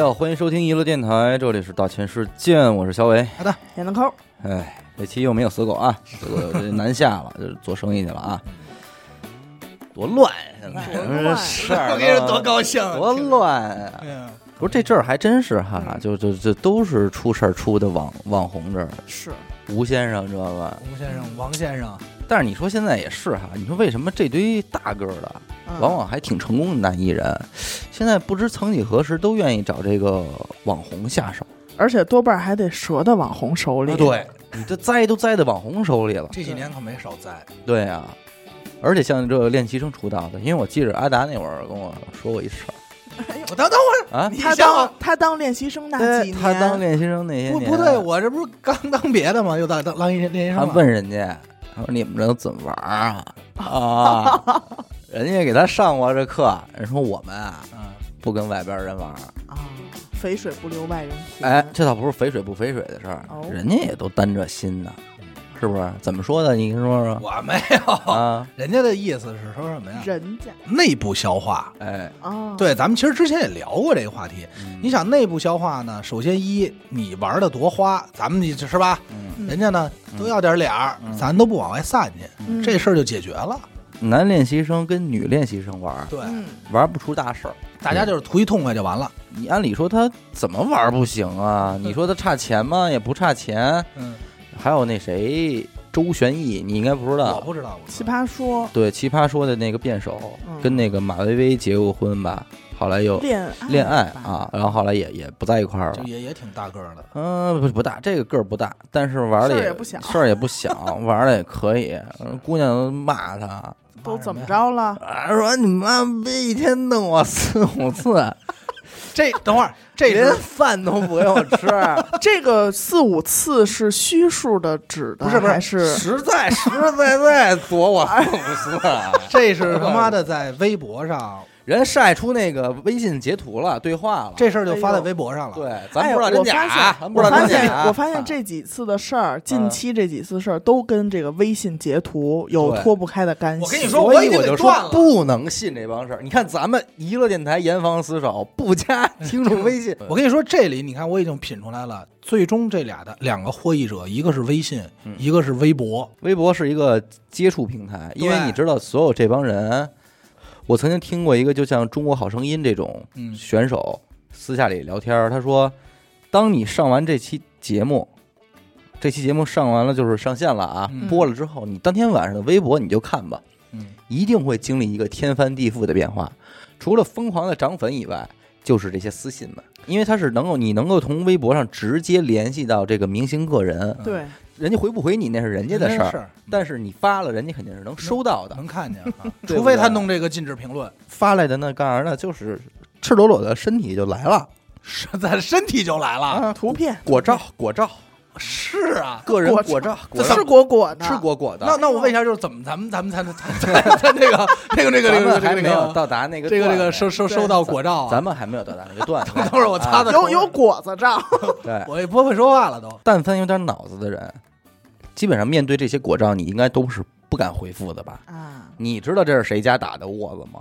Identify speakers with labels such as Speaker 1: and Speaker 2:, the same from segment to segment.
Speaker 1: 家好，欢迎收听娱乐电台，这里是大千世界，我是小伟。
Speaker 2: 好的点个扣，
Speaker 1: 哎，这期又没有死狗啊，这个这南下了，就是做生意去了啊，多乱！现在
Speaker 2: 多乱
Speaker 3: 我跟你说多高兴，
Speaker 1: 多乱啊！
Speaker 3: 嗯，
Speaker 1: 不是这阵儿还真是哈，
Speaker 2: 就
Speaker 1: 就就这都是出事儿出的网网红这儿，
Speaker 2: 是
Speaker 1: 吴先生知道吧？
Speaker 3: 吴先生、王先生，
Speaker 1: 但是你说现在也是哈，你说为什么这堆大个儿的，
Speaker 2: 嗯
Speaker 1: 往往还挺成功的男艺人，现在不知曾几何时都愿意找这个网红下手？
Speaker 2: 而且多半还得折到网红手里。
Speaker 3: 对，
Speaker 1: 你这栽都栽在网红手里了。
Speaker 3: 这几年可没少栽。
Speaker 1: 对呀、而且像这个练习生出道的，因为我记着阿达那会儿跟我说过一事儿
Speaker 3: 我等等会
Speaker 1: 啊
Speaker 3: 儿，，啊
Speaker 2: 他当他当练习生那几年，
Speaker 1: 他当练习生那些年，
Speaker 3: 不不对，我这不是刚当别的吗？又当当当练习
Speaker 1: 他
Speaker 3: 生他？
Speaker 1: 问人家，他说你们这都怎么玩儿啊？啊，人家给他上过这课，人说我们啊
Speaker 3: 嗯，
Speaker 1: 不跟外边人玩儿。
Speaker 2: 啊，肥水不流外人田。
Speaker 1: 哎，这倒不是肥水不肥水的事儿，
Speaker 2: 哦
Speaker 1: 人家也都担着心呢，是不是？怎么说的？你跟说说
Speaker 3: 我没有。
Speaker 1: 啊？
Speaker 3: 人家的意思是说什么呀？
Speaker 2: 人家
Speaker 3: 内部消化。
Speaker 1: 哎，
Speaker 2: 哦，，
Speaker 3: 对，咱们其实之前也聊过这个话题。
Speaker 1: 嗯
Speaker 3: 你想内部消化呢？首先一，你玩的多花，咱们你是吧？人家呢都要点脸儿，
Speaker 1: 嗯
Speaker 3: 咱都不往外散去，
Speaker 2: 嗯
Speaker 3: 这事儿就解决了。
Speaker 1: 男练习生跟女练习生玩，
Speaker 3: 对，
Speaker 2: 嗯，
Speaker 1: 玩不出大事儿。
Speaker 3: 大家就是图一痛快就完了。
Speaker 1: 你按理说他怎么玩不行啊？你说他差钱吗？也不差钱。
Speaker 3: 嗯，
Speaker 1: 还有那谁周旋义，你应该不知道
Speaker 3: 我。不知道，奇
Speaker 2: 葩说
Speaker 1: 对，奇葩说的那个辩手，
Speaker 2: 嗯
Speaker 1: 跟那个马薇薇结过婚吧？后来又
Speaker 2: 恋爱
Speaker 1: 恋爱，啊，然后后来也也不在一块儿了。
Speaker 3: 就也也挺大个儿的。
Speaker 1: 嗯，不不大，这个个儿不大，但是玩的
Speaker 2: 事儿也不小
Speaker 1: 事儿也不小，玩的也可以。嗯姑娘都骂他，
Speaker 2: 都怎么着了？
Speaker 1: 啊，说你妈逼一天弄我四五次，
Speaker 3: 这等会儿，这
Speaker 1: 连饭都不给我吃，
Speaker 2: 这个四五次是虚数的指的，
Speaker 3: 不是不是
Speaker 2: 还是
Speaker 1: 实在实实在在躲我四五次。
Speaker 3: 这是他妈的 在微博上，
Speaker 1: 人晒出那个微信截图了，对话了。
Speaker 3: 这事儿就发在微博上了。，
Speaker 1: 对，咱
Speaker 2: 哎
Speaker 1: 不知道真假，
Speaker 2: 我发现
Speaker 1: 咱不知道
Speaker 2: 我发现
Speaker 1: 真假。
Speaker 2: 我发现这几次的事儿，近期这几次事儿都跟这个微信截图有脱不开的干系。
Speaker 3: 我跟你说
Speaker 1: 所
Speaker 3: 我已经
Speaker 1: 以我就说
Speaker 3: 给断了
Speaker 1: 不能信这帮事儿。你看咱们娱乐电台严防死守，不加听众微信。
Speaker 3: 我跟你说，这里你看我已经品出来了，最终这俩的两个获益者，一个是微信，
Speaker 1: 嗯
Speaker 3: 一个是微博。
Speaker 1: 微博是一个接触平台，因为你知道，所有这帮人，我曾经听过一个，就像《中国好声音》这种
Speaker 3: 嗯。
Speaker 1: 选手私下里聊天儿，他说，当你上完这期节目，这期节目上完了就是上线了啊，
Speaker 3: 嗯。
Speaker 1: 播了之后，你当天晚上的微博你就看吧，
Speaker 3: 嗯，
Speaker 1: 一定会经历一个天翻地覆的变化。除了疯狂的涨粉以外，就是这些私信们，因为他是能够你能够从微博上直接联系到这个明星个人，
Speaker 2: 对，
Speaker 1: 人家回不回你那是人家的事儿，但是你发了，人家肯定是能收到的。
Speaker 3: 能看见 啊，除非他弄这个禁止评论，
Speaker 1: 发来的那干啥呢？就是赤裸裸的身体就来了
Speaker 3: 是咱身体就来了。
Speaker 1: 啊，
Speaker 2: 图片
Speaker 1: 果照果照，
Speaker 3: 是啊，
Speaker 1: 个人
Speaker 2: 果
Speaker 1: 果照，果
Speaker 2: 是
Speaker 1: 照
Speaker 2: 果果的，
Speaker 1: 吃果果的。
Speaker 3: 那那我问一下，就是怎么咱们咱们才能才才才那个那个那个
Speaker 1: 咱
Speaker 3: 那个
Speaker 1: 还没有
Speaker 3: 这个这个
Speaker 1: 到达那个
Speaker 3: 这个这个收收收到果照啊，
Speaker 1: 咱们还没有到达那个段 位。
Speaker 3: 等会儿我擦擦
Speaker 1: 啊
Speaker 2: 有有果子照，
Speaker 1: 对，
Speaker 3: 我也不会说话了都。
Speaker 1: 但凡有点脑子的人，基本上面对这些果照，你应该都是不敢回复的吧？
Speaker 2: 啊，
Speaker 1: 你知道这是谁家打的窝子吗？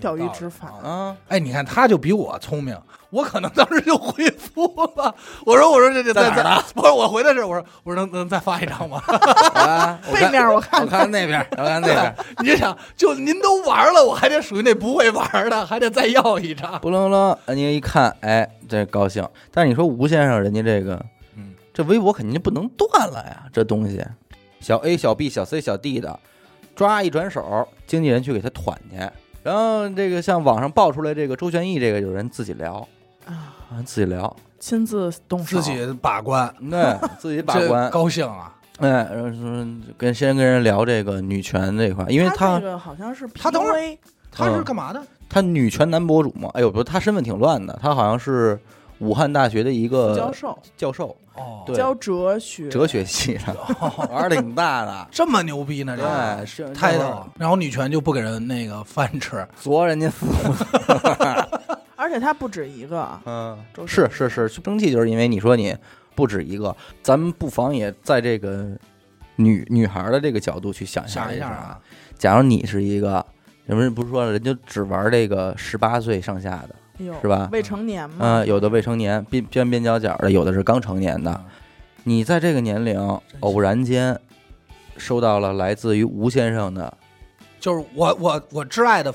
Speaker 2: 钓鱼执法
Speaker 3: 啊
Speaker 1: 啊，
Speaker 3: 哎，你看他就比我聪明，我可能当时就回复了。我说我说这这
Speaker 1: 在哪儿
Speaker 3: 不是我回的是我说我说能能再发一张吗？
Speaker 1: 啊，我
Speaker 2: 背面我看
Speaker 1: 我看那边，我看那边，
Speaker 3: 你就想，就您都玩了，我还得属于那不会玩的，还得再要一张。
Speaker 1: 不楞楞，您一看，哎，这高兴。但是你说吴先生，人家这个，
Speaker 3: 嗯，
Speaker 1: 这微博肯定就不能断了呀，这东西，小 A、小 B、小 C、小 D 的，抓一转手，经纪人去给他团去。然后这个像网上爆出来这个周旋义，这个有人自己聊，
Speaker 2: 啊，
Speaker 1: 啊，自己聊，
Speaker 2: 亲自动手
Speaker 3: 自己把关，
Speaker 1: 对，自己把 关，
Speaker 3: 高兴啊！
Speaker 1: 哎，然后说跟先跟人聊这个女权这块，因为他
Speaker 2: 他那个好像是
Speaker 3: 他等会儿
Speaker 2: PUA
Speaker 3: 他是干嘛的？
Speaker 1: 他女权男博主嘛，哎呦，不，他身份挺乱的，他好像是武汉大学的一个
Speaker 2: 教授，
Speaker 1: 教授，
Speaker 3: 哦，
Speaker 1: 对。
Speaker 2: 教哲学，
Speaker 1: 哲学系的，玩的挺大的。
Speaker 3: 这么牛逼呢？这
Speaker 1: 对，是
Speaker 3: 太逗了。然后女权就不给人那个饭吃，
Speaker 1: 啄人家四五次。
Speaker 2: 而且他不止一个，
Speaker 1: 嗯，
Speaker 2: 周
Speaker 1: 是是是，生气就是因为你说你不止一个，咱们不妨也在这个女女孩的这个角度去想
Speaker 3: 想一
Speaker 1: 下
Speaker 3: 下啊，
Speaker 1: 假如你是一个，人们不是说了，人家只玩这个十八岁上下的，是吧？
Speaker 2: 未成年嘛，
Speaker 1: 嗯、有的未成年，边边边角角的，有的是刚成年的。你在这个年龄偶然间收到了来自于吴先生的
Speaker 3: 就是我我我挚爱的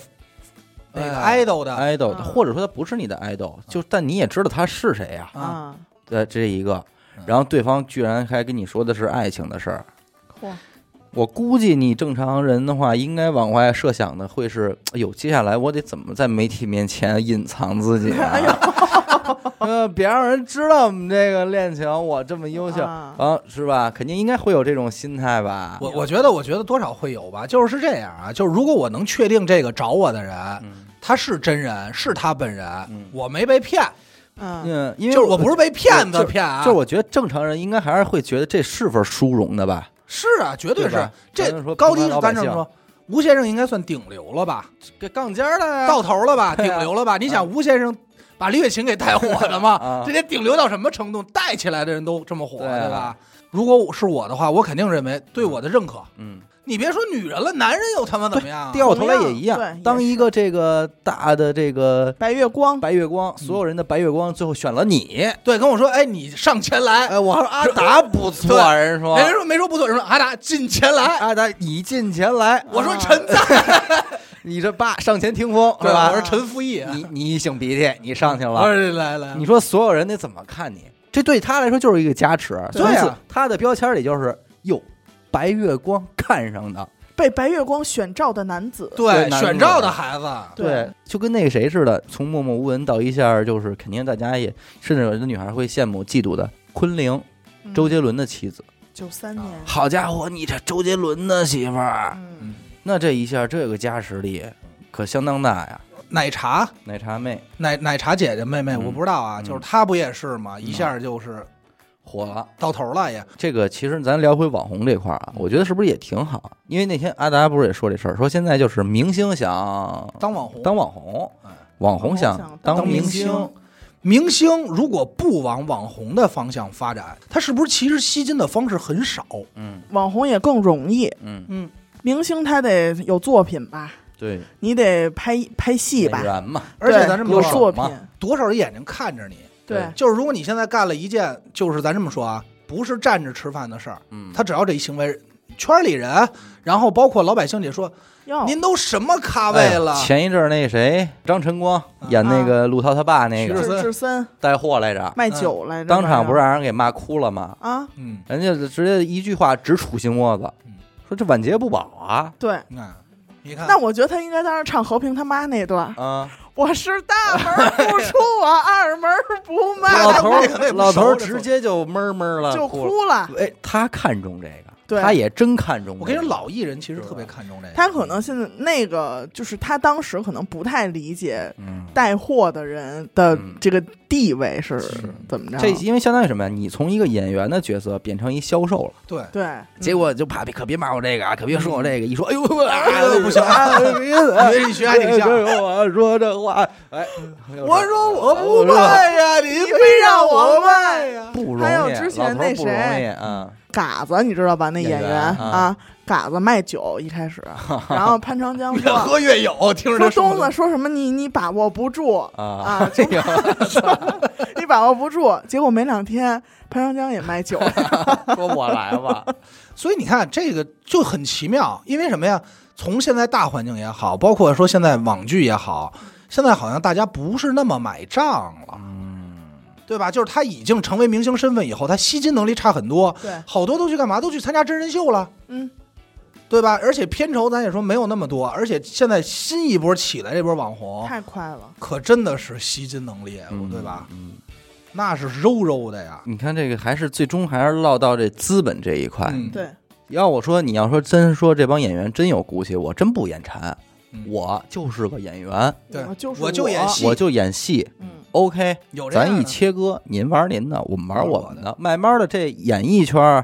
Speaker 3: 那个
Speaker 1: 哎
Speaker 3: idol 的。
Speaker 1: idol，、
Speaker 2: 嗯。
Speaker 1: 或者说他不是你的 idol，就但你也知道他是谁呀、
Speaker 3: 啊，
Speaker 2: 啊，
Speaker 1: 对，这一个，然后对方居然还跟你说的是爱情的事儿。
Speaker 2: 嚯，
Speaker 1: 我估计你正常人的话，应该往外设想的会是：哎呦，接下来我得怎么在媒体面前隐藏自己
Speaker 2: 哎
Speaker 1: 啊？呃，别让人知道我们这个恋情，我这么优秀。
Speaker 2: 啊。
Speaker 1: 啊，是吧？肯定应该会有这种心态吧？
Speaker 3: 我我觉得我觉得多少会有吧，就是是这样啊，就是如果我能确定这个找我的人
Speaker 1: 嗯。
Speaker 3: 他是真人，是他本人
Speaker 1: 嗯，
Speaker 3: 我没被骗，
Speaker 2: 嗯，
Speaker 1: 嗯，因为
Speaker 3: 就是我不是被骗子
Speaker 1: 就
Speaker 3: 骗啊，
Speaker 1: 就是我觉得正常人应该还是会觉得这是份殊荣的吧？
Speaker 3: 是啊，绝对是这高低咱这么说，吴先生应该算顶流了吧，
Speaker 1: 这杠尖儿了
Speaker 3: 到头了吧，顶流了吧？你想吴先生把李雪琴给带火的嘛
Speaker 1: 啊？
Speaker 3: 这得顶流到什么程度？带起来的人都这么火，
Speaker 1: 对
Speaker 3: 吧？如果是我的话，我肯定认为对我的认可。
Speaker 1: 嗯，
Speaker 3: 你别说女人了，男人又他妈怎么样啊？
Speaker 1: 掉头来也一样
Speaker 2: 同样。对
Speaker 1: 当一个这个大的这个
Speaker 2: 白月光，
Speaker 1: 白月光，所有人的白月光，最后选了你。
Speaker 3: 对，跟我说，哎，你上前来。
Speaker 1: 哎，我说阿达不错，
Speaker 3: 对
Speaker 1: 人说
Speaker 3: 人家说没说不错，人说阿达进前来。
Speaker 1: 阿达你进前来，
Speaker 3: 我说
Speaker 2: 啊
Speaker 3: 陈在，
Speaker 1: 你这爸上前听风是
Speaker 3: 对吧？
Speaker 1: 吧
Speaker 3: 我？说陈复义，
Speaker 1: 你你一擤鼻涕，你上去
Speaker 3: 我
Speaker 1: 了，
Speaker 3: 说来来，
Speaker 1: 你说所有人得怎么看你？这对他来说就是一个加持。
Speaker 3: 对啊
Speaker 1: 从此他的标签里就是哟，白月光看上的。
Speaker 2: 被白月光选召的男子，
Speaker 3: 对选召的孩子，
Speaker 2: 对。
Speaker 1: 就跟那个谁似的，从默默无闻到一下就是肯定大家也，甚至有的女孩会羡慕嫉妒的。昆凌，
Speaker 2: 嗯。
Speaker 1: 周杰伦的妻子，
Speaker 2: 九三年，
Speaker 1: 好家伙，你这周杰伦的媳妇儿，
Speaker 2: 嗯，
Speaker 1: 那这一下这个加持力可相当大呀！
Speaker 3: 奶茶。
Speaker 1: 奶茶妹。
Speaker 3: 奶奶茶姐姐妹妹，
Speaker 1: 嗯。
Speaker 3: 我不知道啊，
Speaker 1: 嗯
Speaker 3: 就是她不也是吗？一下就是
Speaker 1: 火了。
Speaker 3: 到头了也。
Speaker 1: 这个其实咱聊回网红这块儿啊，我觉得是不是也挺好？因为那天阿达不是也说这事儿，说现在就是明星想
Speaker 3: 当网红，
Speaker 1: 当网红
Speaker 3: 哎，
Speaker 1: 网红想
Speaker 2: 想
Speaker 1: 当
Speaker 2: 当明
Speaker 1: 明星
Speaker 2: 星。
Speaker 3: 明星如果不往网红的方向发展，他是不是其实吸金的方式很少？
Speaker 1: 嗯
Speaker 2: 网红也更容易，
Speaker 1: 嗯，
Speaker 3: 嗯，
Speaker 2: 明星他得有作品吧，
Speaker 1: 对，
Speaker 2: 你得拍拍戏吧
Speaker 1: 演，员嘛，
Speaker 3: 而且咱这么说，
Speaker 2: 有作
Speaker 1: 嘛
Speaker 2: 品，
Speaker 3: 多少人眼睛看着你？
Speaker 2: 对，
Speaker 3: 就是如果你现在干了一件，就是咱这么说啊，不是站着吃饭的事儿，
Speaker 1: 嗯，
Speaker 3: 他只要这一行为，圈里人，然后包括老百姓也说，
Speaker 2: 哟，
Speaker 3: 您都什么咖位了？
Speaker 1: 前一阵儿那谁张晨光
Speaker 3: 啊
Speaker 1: 演那个陆涛他爸那个
Speaker 3: 徐志森。
Speaker 2: 志志森。
Speaker 1: 带货来着，
Speaker 2: 卖酒来着，
Speaker 1: 当场不是
Speaker 2: 是
Speaker 1: 让人给骂哭了吗？
Speaker 2: 啊？
Speaker 3: 嗯，
Speaker 1: 人家直接一句话直杵心窝子
Speaker 3: 嗯，
Speaker 1: 说这晚节不保啊。
Speaker 2: 对，
Speaker 3: 那，你看，
Speaker 2: 那我觉得他应该当时唱和平他妈那段，
Speaker 1: 啊！
Speaker 2: 我是大门不出，我二门不迈，
Speaker 1: 老头儿老头直接就闷闷了，
Speaker 2: 就
Speaker 1: 哭了。
Speaker 2: 哭了。
Speaker 1: 哎，他看中这个，
Speaker 2: 对
Speaker 1: 他也真看中这个。
Speaker 3: 我跟你说，老艺人其实特别看重这个，
Speaker 2: 他可能现在那个就是他当时可能不太理解
Speaker 1: 嗯，
Speaker 2: 带货的人的
Speaker 1: 嗯
Speaker 2: 这个地位是怎么着。
Speaker 1: 这因为相当于什么呀？你从一个演员的角色变成一销售了，
Speaker 3: 对，
Speaker 2: 对，
Speaker 1: 结果就怕可别骂我这个啊，可别说我这个，一说哎呦
Speaker 3: 哎呦不行你学还挺像
Speaker 1: 跟我说这话，哎，
Speaker 3: 我说我不卖呀，你非让我卖呀。
Speaker 1: 不容易，
Speaker 2: 还有之前那
Speaker 1: 老头不容易
Speaker 2: 谁
Speaker 1: 啊，
Speaker 2: 嘎子你知道吧？那
Speaker 1: 演员啊。
Speaker 2: 啊，嘎子卖酒一开始，然后潘长江
Speaker 3: 越喝越有，听着
Speaker 2: 说东子说什么你你把握不住
Speaker 1: 啊。
Speaker 2: 啊，
Speaker 1: 这个
Speaker 2: 你把握不住，结果没两天潘长江也卖酒。了，
Speaker 1: 说我来吧，
Speaker 3: 所以你看这个就很奇妙，因为什么呀？从现在大环境也好，包括说现在网剧也好，现在好像大家不是那么买账了，
Speaker 1: 嗯，
Speaker 3: 对吧？就是他已经成为明星身份以后，他吸金能力差很多，
Speaker 2: 对，
Speaker 3: 好多都去干嘛？都去参加真人秀了。
Speaker 2: 嗯，
Speaker 3: 对吧？而且片酬咱也说没有那么多，而且现在新一波起来这波网红，
Speaker 2: 太快了，
Speaker 3: 可真的是吸金能力，
Speaker 1: 嗯
Speaker 3: 对吧？
Speaker 1: 嗯，
Speaker 3: 那是肉肉的呀。
Speaker 1: 你看这个还是最终还是落到这资本这一块。
Speaker 3: 嗯，
Speaker 2: 对，
Speaker 1: 要我说，你要说真说这帮演员真有骨气，我真不眼馋，
Speaker 3: 嗯
Speaker 1: 我就是个演员，
Speaker 3: 对。
Speaker 2: 我就是
Speaker 3: 我就演戏。
Speaker 1: 我就演戏。
Speaker 2: 嗯
Speaker 1: ，OK，
Speaker 3: 有
Speaker 1: 咱一切割，您玩您的，我们玩我们的。慢慢的，这演艺圈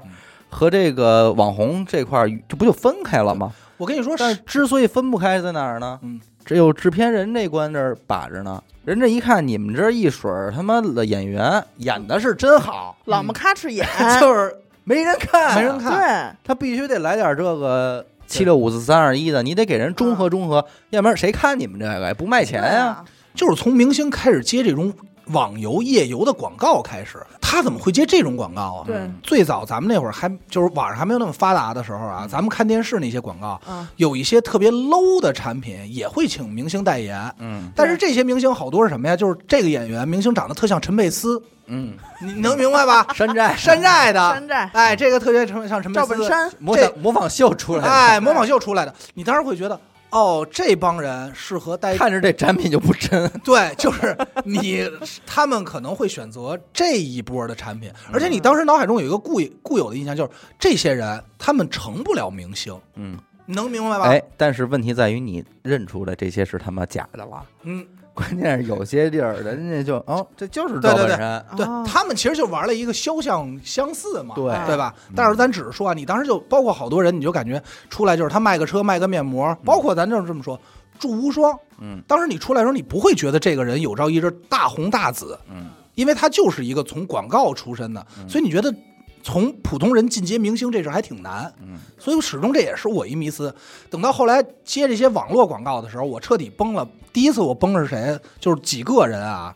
Speaker 1: 和这个网红这块儿，这不就分开了吗？
Speaker 3: 我跟你说，
Speaker 1: 但是之所以分不开在哪儿呢？
Speaker 3: 嗯，
Speaker 1: 只有制片人这关这儿把着呢。人这一看你们这一水儿他妈的演员演的是真好，
Speaker 2: 老么咔哧演，
Speaker 1: 就是没人看，
Speaker 3: 没人看。
Speaker 2: 对，
Speaker 1: 他必须得来点这个七六五四三二一的，你得给人中和中和，要不然谁看你们这个呀？不卖钱呀？
Speaker 3: 就是从明星开始接这种网游、夜游的广告开始。他怎么会接这种广告啊？
Speaker 2: 对。
Speaker 1: 嗯。
Speaker 3: 最早咱们那会儿还就是网上还没有那么发达的时候啊，咱们看电视那些广告，
Speaker 2: 嗯，
Speaker 3: 有一些特别 low 的产品也会请明星代言。
Speaker 1: 嗯。
Speaker 3: 但是这些明星好多是什么呀？就是这个演员明星长得特像陈佩斯，
Speaker 1: 嗯，
Speaker 3: 你能明白吧？
Speaker 1: 山寨
Speaker 3: 山寨的，
Speaker 2: 山寨。
Speaker 3: 哎，这个特别成像什么，
Speaker 2: 赵本山，
Speaker 1: 模仿模仿秀出来的，
Speaker 3: 哎，模仿秀出来的，你当时会觉得，哦，这帮人适合待
Speaker 1: 看着这展品就不真。
Speaker 3: 对，就是你，他们可能会选择这一波的产品，而且你当时脑海中有一个固固有的印象，就是这些人他们成不了明星，
Speaker 1: 嗯，
Speaker 3: 你能明白吧？
Speaker 1: 哎，但是问题在于你认出来这些是他妈假的了。
Speaker 3: 嗯，
Speaker 1: 关键是有些地儿人家就哦，这就是
Speaker 3: 对对对
Speaker 1: 赵本山，
Speaker 3: 对
Speaker 2: 啊
Speaker 3: 他们其实就玩了一个肖像相似嘛，
Speaker 1: 对
Speaker 3: 对吧
Speaker 1: 嗯？
Speaker 3: 但是咱只是说啊，你当时就包括好多人，你就感觉出来就是他卖个车卖个面膜，包括咱就是这么说，祝无双，
Speaker 1: 嗯。
Speaker 3: 当时你出来的时候，你不会觉得这个人有朝一日大红大紫，
Speaker 1: 嗯。
Speaker 3: 因为他就是一个从广告出身的，
Speaker 1: 嗯。
Speaker 3: 所以你觉得从普通人进阶明星这事儿还挺难。
Speaker 1: 嗯
Speaker 3: 所以始终这也是我一迷思。等到后来接这些网络广告的时候，我彻底崩了。第一次我崩是谁？就是几个人啊，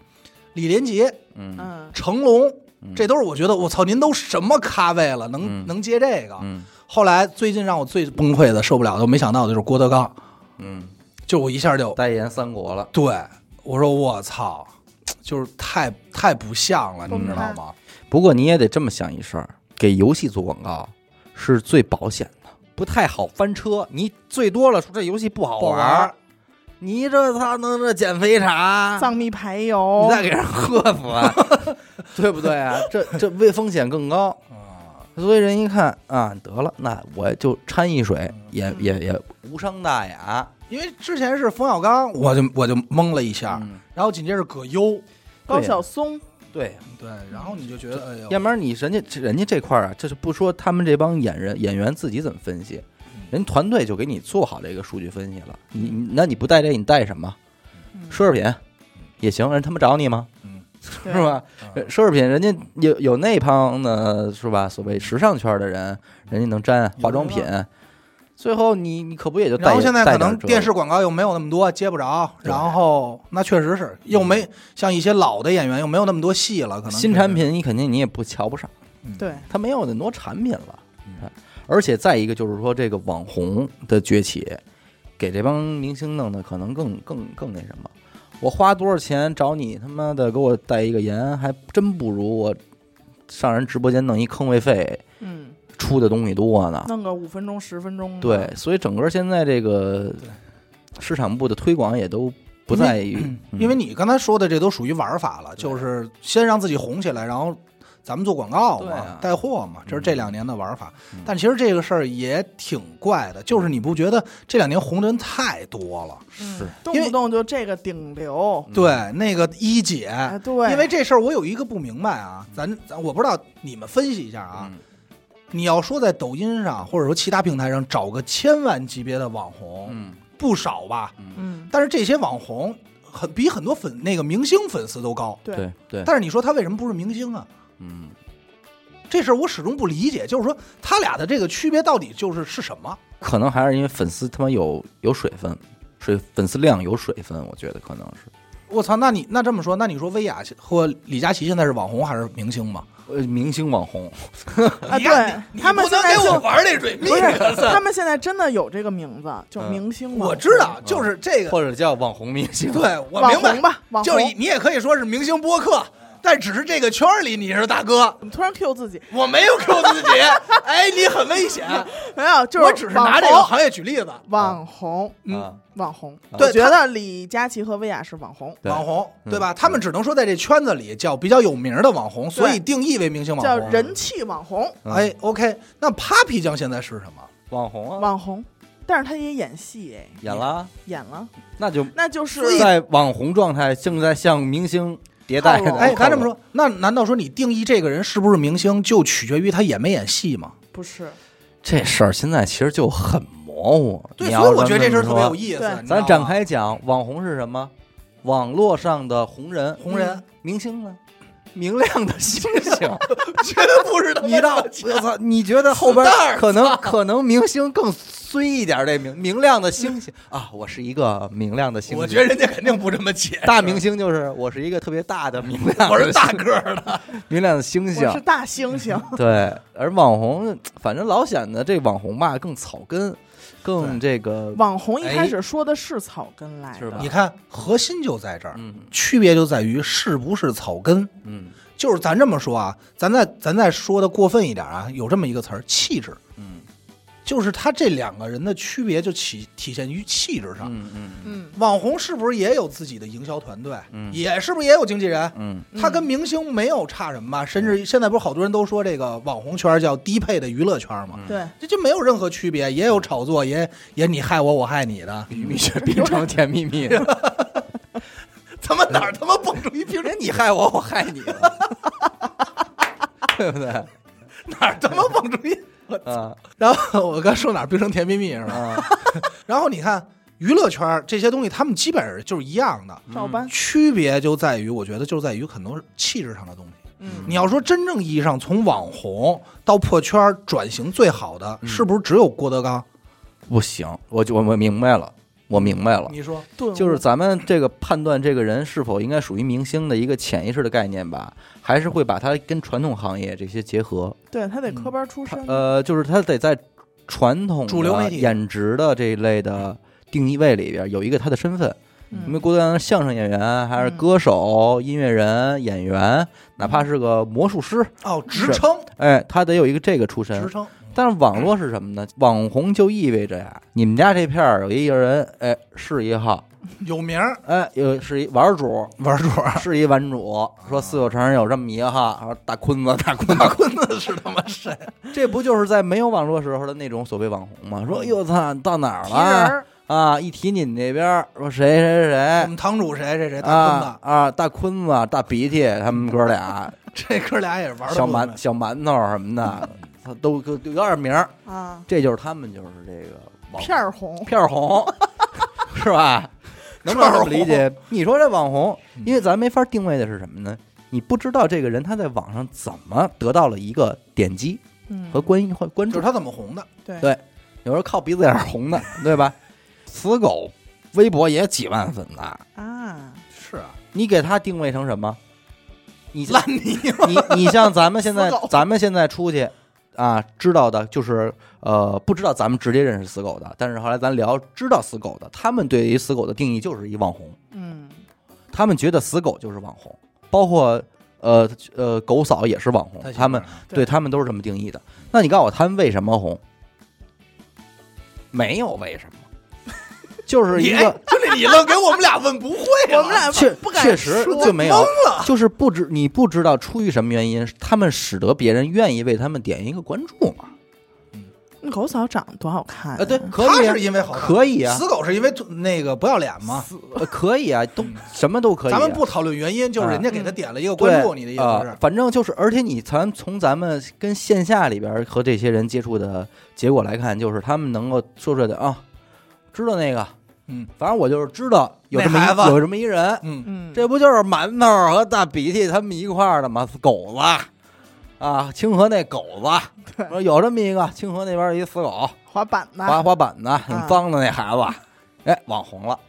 Speaker 3: 李连杰、
Speaker 1: 嗯
Speaker 2: 嗯，
Speaker 3: 成龙，
Speaker 1: 嗯
Speaker 3: 这都是我觉得我操，您都什么咖位了，能、
Speaker 1: 嗯
Speaker 3: 能接这个？
Speaker 1: 嗯
Speaker 3: 后来最近让我最崩溃的、受不了的，我没想到的就是郭德纲，
Speaker 1: 嗯，
Speaker 3: 就我一下就
Speaker 1: 代言三国了。
Speaker 3: 对我说我操，就是太太不像了，你知道吗？
Speaker 1: 不过你也得这么想一事儿，给游戏做广告是最保险的，不太好翻车。你最多了说这游戏不好玩
Speaker 3: 玩
Speaker 1: 儿，你这他能这减肥茶，
Speaker 2: 藏秘排油。
Speaker 1: 你，再给人喝死啊，对不对啊？这这危风险更高。
Speaker 3: 啊，
Speaker 1: 所以人一看啊，得了，那我就掺一水，
Speaker 3: 嗯。
Speaker 1: 也也也无伤大雅。
Speaker 3: 因为之前是冯小刚，我就我就懵了一下，
Speaker 1: 嗯，
Speaker 3: 然后紧接着葛优，
Speaker 2: 高晓松，
Speaker 1: 对，
Speaker 3: 对，然后你就觉得哎呦，
Speaker 1: 要不然你人家人家这块儿啊，这是不说他们这帮演员演员自己怎么分析，人团队就给你做好这个数据分析了。你你那你不带这你带什么？
Speaker 2: 嗯
Speaker 1: 奢侈品也行，人他妈找你吗？是吧？
Speaker 3: 嗯
Speaker 1: 奢侈品人家有有那帮的是吧？所谓时尚圈的人，人家能沾化妆品，最后你你可不也就带
Speaker 3: 然后现在可能电视广告又没有那么多，接不着，然后那确实是又没像一些老的演员又没有那么多戏了，可能
Speaker 1: 新产，品你肯定你也不瞧不上，
Speaker 2: 对，
Speaker 1: 他没有那么多产品了
Speaker 3: 嗯。
Speaker 1: 而且再一个就是说，这个网红的崛起，给这帮明星弄的可能更更更那什么。我花多少钱找你他妈的给我代一个言，还真不如我上人直播间弄一坑位费
Speaker 2: 嗯，
Speaker 1: 出的东西多呢。
Speaker 2: 弄个五分钟十分钟，
Speaker 1: 对，所以整个现在这个市场部的推广也都不在于，嗯
Speaker 3: 因为你刚才说的这都属于玩法了，就是先让自己红起来，然后咱们做广告嘛
Speaker 1: 啊，
Speaker 3: 带货嘛，这是这两年的玩法。
Speaker 1: 嗯。
Speaker 3: 但其实这个事儿也挺怪的，就是你不觉得这两年红的人太多了？
Speaker 2: 嗯
Speaker 1: 是。
Speaker 2: 动不动就这个顶流，
Speaker 1: 嗯。
Speaker 3: 对，那个一姐，
Speaker 2: 哎，对，
Speaker 3: 因为这事儿我有一个不明白啊，咱咱我不知道你们分析一下啊。
Speaker 1: 嗯
Speaker 3: 你要说在抖音上或者说其他平台上找个千万级别的网红，
Speaker 1: 嗯
Speaker 3: 不少吧？
Speaker 1: 嗯，
Speaker 2: 嗯，
Speaker 3: 但是这些网红很比很多粉那个明星粉丝都高。
Speaker 2: 对
Speaker 1: 对对，
Speaker 3: 但是你说他为什么不是明星啊？
Speaker 1: 嗯，
Speaker 3: 这事儿我始终不理解，就是说他俩的这个区别到底就是是什么？
Speaker 1: 可能还是因为粉丝他妈有有水分，水粉丝量有水分，我觉得可能是。
Speaker 3: 我操，那你那这么说，那你说薇娅和李佳琦现在是网红还是明星吗？
Speaker 1: 呃，明星网红，
Speaker 2: 啊，对他们
Speaker 3: 不能给
Speaker 2: 现在就
Speaker 3: 我玩那水
Speaker 2: 不是
Speaker 3: 命啊！
Speaker 2: 他们现在真的有这个名字，叫
Speaker 1: 嗯
Speaker 2: 明星网红。
Speaker 3: 我知道，就是这个，
Speaker 1: 或者叫网红明星。
Speaker 3: 对我
Speaker 2: 网
Speaker 3: 明白
Speaker 2: 红，吧，网红。
Speaker 3: 就是你也可以说是明星播客，但只是这个圈儿里你是大哥，
Speaker 2: 怎么突然 Q 自己，
Speaker 3: 我没有 Q 自己，哎，你很危险。
Speaker 2: 没有，就是
Speaker 3: 我只是拿这个行业举例子，
Speaker 2: 网红，
Speaker 3: 嗯。
Speaker 1: 啊，
Speaker 2: 网红。
Speaker 3: 对
Speaker 2: 觉得李佳琦和薇娅是网红，
Speaker 3: 网红
Speaker 1: 嗯。
Speaker 3: 对吧？他们只能说在这圈子里叫比较有名的网红，所以定义为明星网红。叫。
Speaker 2: 人气网红，
Speaker 1: 嗯。
Speaker 3: 哎，OK，那 Papi 酱现在是什么？
Speaker 1: 网红啊，
Speaker 2: 网红。但是他也演戏哎，
Speaker 1: 演了，
Speaker 2: 演了，
Speaker 1: 那就
Speaker 2: 那就是
Speaker 1: 在网红状态，正在向明星迭代的。
Speaker 3: 哎，咱这么说，那难道说你定义这个人是不是明星，就取决于他演没演戏吗？
Speaker 2: 不是？
Speaker 1: 这事儿现在其实就很模糊。
Speaker 3: 对，所以我觉得这事儿特别有意思。
Speaker 1: 咱展开讲，网红是什么？网络上的红人，
Speaker 3: 红人，
Speaker 1: 明星呢？明亮的星星。
Speaker 3: 绝对不是他妈
Speaker 1: 你到
Speaker 3: 这个
Speaker 1: 我操！你觉得后边可能可能明星更衰一点，这明明亮的星星啊，我是一个明亮的星星。
Speaker 3: 我觉得人家肯定不这么解释。
Speaker 1: 大明星就是我是一个特别大的明亮的，
Speaker 3: 我是大个儿的，
Speaker 1: 明亮的星星
Speaker 2: 我。是大猩猩，
Speaker 1: 对，而网红，反正老显得这网红吧更草根，更这个，
Speaker 2: 网红一
Speaker 3: 哎。
Speaker 2: 开始说的是草根来的。
Speaker 1: 是吧，
Speaker 3: 你看核心就在这儿，
Speaker 1: 嗯。
Speaker 3: 区别就在于是不是草根。
Speaker 1: 嗯。
Speaker 3: 就是咱这么说啊，咱再咱再说的过分一点啊，有这么一个词儿，气质，
Speaker 1: 嗯
Speaker 3: 就是他这两个人的区别就体体现于气质上。
Speaker 1: 嗯嗯
Speaker 2: 嗯，
Speaker 3: 网红是不是也有自己的营销团队？
Speaker 1: 嗯
Speaker 3: 也是不是也有经纪人？
Speaker 1: 嗯
Speaker 3: 他跟明星没有差什么吧？甚至现在不是好多人都说这个网红圈叫低配的娱乐圈吗？
Speaker 1: 嗯，
Speaker 2: 对，
Speaker 3: 这就没有任何区别，也有炒作，也也你害我，我害你的，
Speaker 1: 玉米却变成甜蜜蜜了，
Speaker 3: 他妈哪儿他妈蹦出一评
Speaker 1: 人你害我，我害你了，对不对？
Speaker 3: 哪儿他妈蹦出一？
Speaker 1: 啊
Speaker 3: 然后我刚说哪儿冰城甜蜜蜜是吧？
Speaker 1: 啊，
Speaker 3: 然后你看娱乐圈这些东西，他们基本上就是一样的，
Speaker 2: 照搬，
Speaker 3: 区别就在于，我觉得就在于很多气质上的东西。
Speaker 2: 嗯，
Speaker 3: 你要说真正意义上从网红到破圈转型最好的，
Speaker 1: 嗯
Speaker 3: 是不是只有郭德纲？
Speaker 1: 不行，我就我我明白了，我明白了。
Speaker 3: 你说
Speaker 2: 对
Speaker 1: 就是咱们这个判断这个人是否应该属于明星的一个潜意识的概念吧，还是会把他跟传统行业这些结合。
Speaker 2: 对他得科班出身，
Speaker 1: 呃，就是他得在传统的
Speaker 3: 主流媒体
Speaker 1: 演职的这一类的定义位里边有一个他的身份。因为
Speaker 2: 嗯，
Speaker 1: 郭德纲是相声演员，还是歌手、音乐人、演员，哪怕是个魔术师，
Speaker 3: 哦，职称
Speaker 1: 哎，他得有一个这个出身。
Speaker 3: 职称，
Speaker 1: 但是网络是什么呢？网红就意味着呀，你们家这片儿有一个人，哎，是一号，
Speaker 3: 有名儿。
Speaker 1: 哎，有是一玩主，
Speaker 3: 玩主，
Speaker 1: 是一玩主。说四九城有这么一个号，说大坤子，大坤子，
Speaker 3: 大坤子是他妈谁？
Speaker 1: 这不就是在没有网络时候的那种所谓网红吗？说，哎呦操，到哪儿了，啊？一提你们那边儿，说谁谁谁
Speaker 3: 我们堂主谁谁谁大
Speaker 1: 啊
Speaker 3: 坤子，
Speaker 1: 啊，大坤子、大鼻涕，他们哥俩。
Speaker 3: 这哥俩也玩
Speaker 1: 小馒小馒头什么的，他都都都有点名儿。
Speaker 2: 啊，
Speaker 1: 这就是他们就是这个网
Speaker 2: 片儿红，
Speaker 1: 片儿红，是吧？能不能这么理解？你说这网红，因为咱没法定位的是什么呢？你不知道这个人他在网上怎么得到了一个点击
Speaker 2: 嗯
Speaker 1: 和关关关注
Speaker 3: 就是，他怎么红的？
Speaker 2: 对
Speaker 1: 对有时候靠鼻子眼儿红的，对吧？死狗微博也几万粉呢，
Speaker 2: 啊，
Speaker 3: 是啊，
Speaker 1: 你给他定位成什么？你
Speaker 3: 烂泥
Speaker 1: 你你像咱们现在咱们现在出去啊，知道的就是呃，不知道咱们直接认识死狗的，但是后来咱聊知道死狗的，他们对于死狗的定义就是一网红，
Speaker 2: 嗯，
Speaker 1: 他们觉得死狗就是网红，包括呃呃狗嫂也是网红，他们
Speaker 2: 对
Speaker 1: 对他们都是这么定义的。那你告诉我他们为什么红？没有为什么，就是一个
Speaker 3: 就这理论给我们俩问不会啊，
Speaker 2: 我们俩
Speaker 1: 确
Speaker 2: 不敢
Speaker 1: 确实就没有。就是不知你不知道出于什么原因，他们使得别人愿意为他们点一个关注嘛？
Speaker 2: 那狗嫂长得多好看啊
Speaker 1: 啊，对，可
Speaker 3: 他
Speaker 1: 以啊
Speaker 3: 是因为好看，
Speaker 1: 可以啊，
Speaker 3: 死狗是因为那个不要脸吗？
Speaker 1: 呃可以啊，都什么都可以啊。
Speaker 3: 咱们不讨论原因，就是人家给他点了一个关注，你的意思
Speaker 1: 啊
Speaker 3: 是？
Speaker 1: 反正就是，而且你咱从咱们跟线下里边和这些人接触的结果来看，就是他们能够说出来的啊，知道那个，
Speaker 3: 嗯，
Speaker 1: 反正我就是知道有这么有这么一人，
Speaker 3: 嗯，
Speaker 2: 嗯，
Speaker 1: 这不就是馒头和大鼻涕他们一块儿的吗？狗子。啊，清河那狗子，说有这么一个清河那边一死狗，
Speaker 2: 滑板的，
Speaker 1: 滑滑板的，很脏的那孩子，哎，网红了，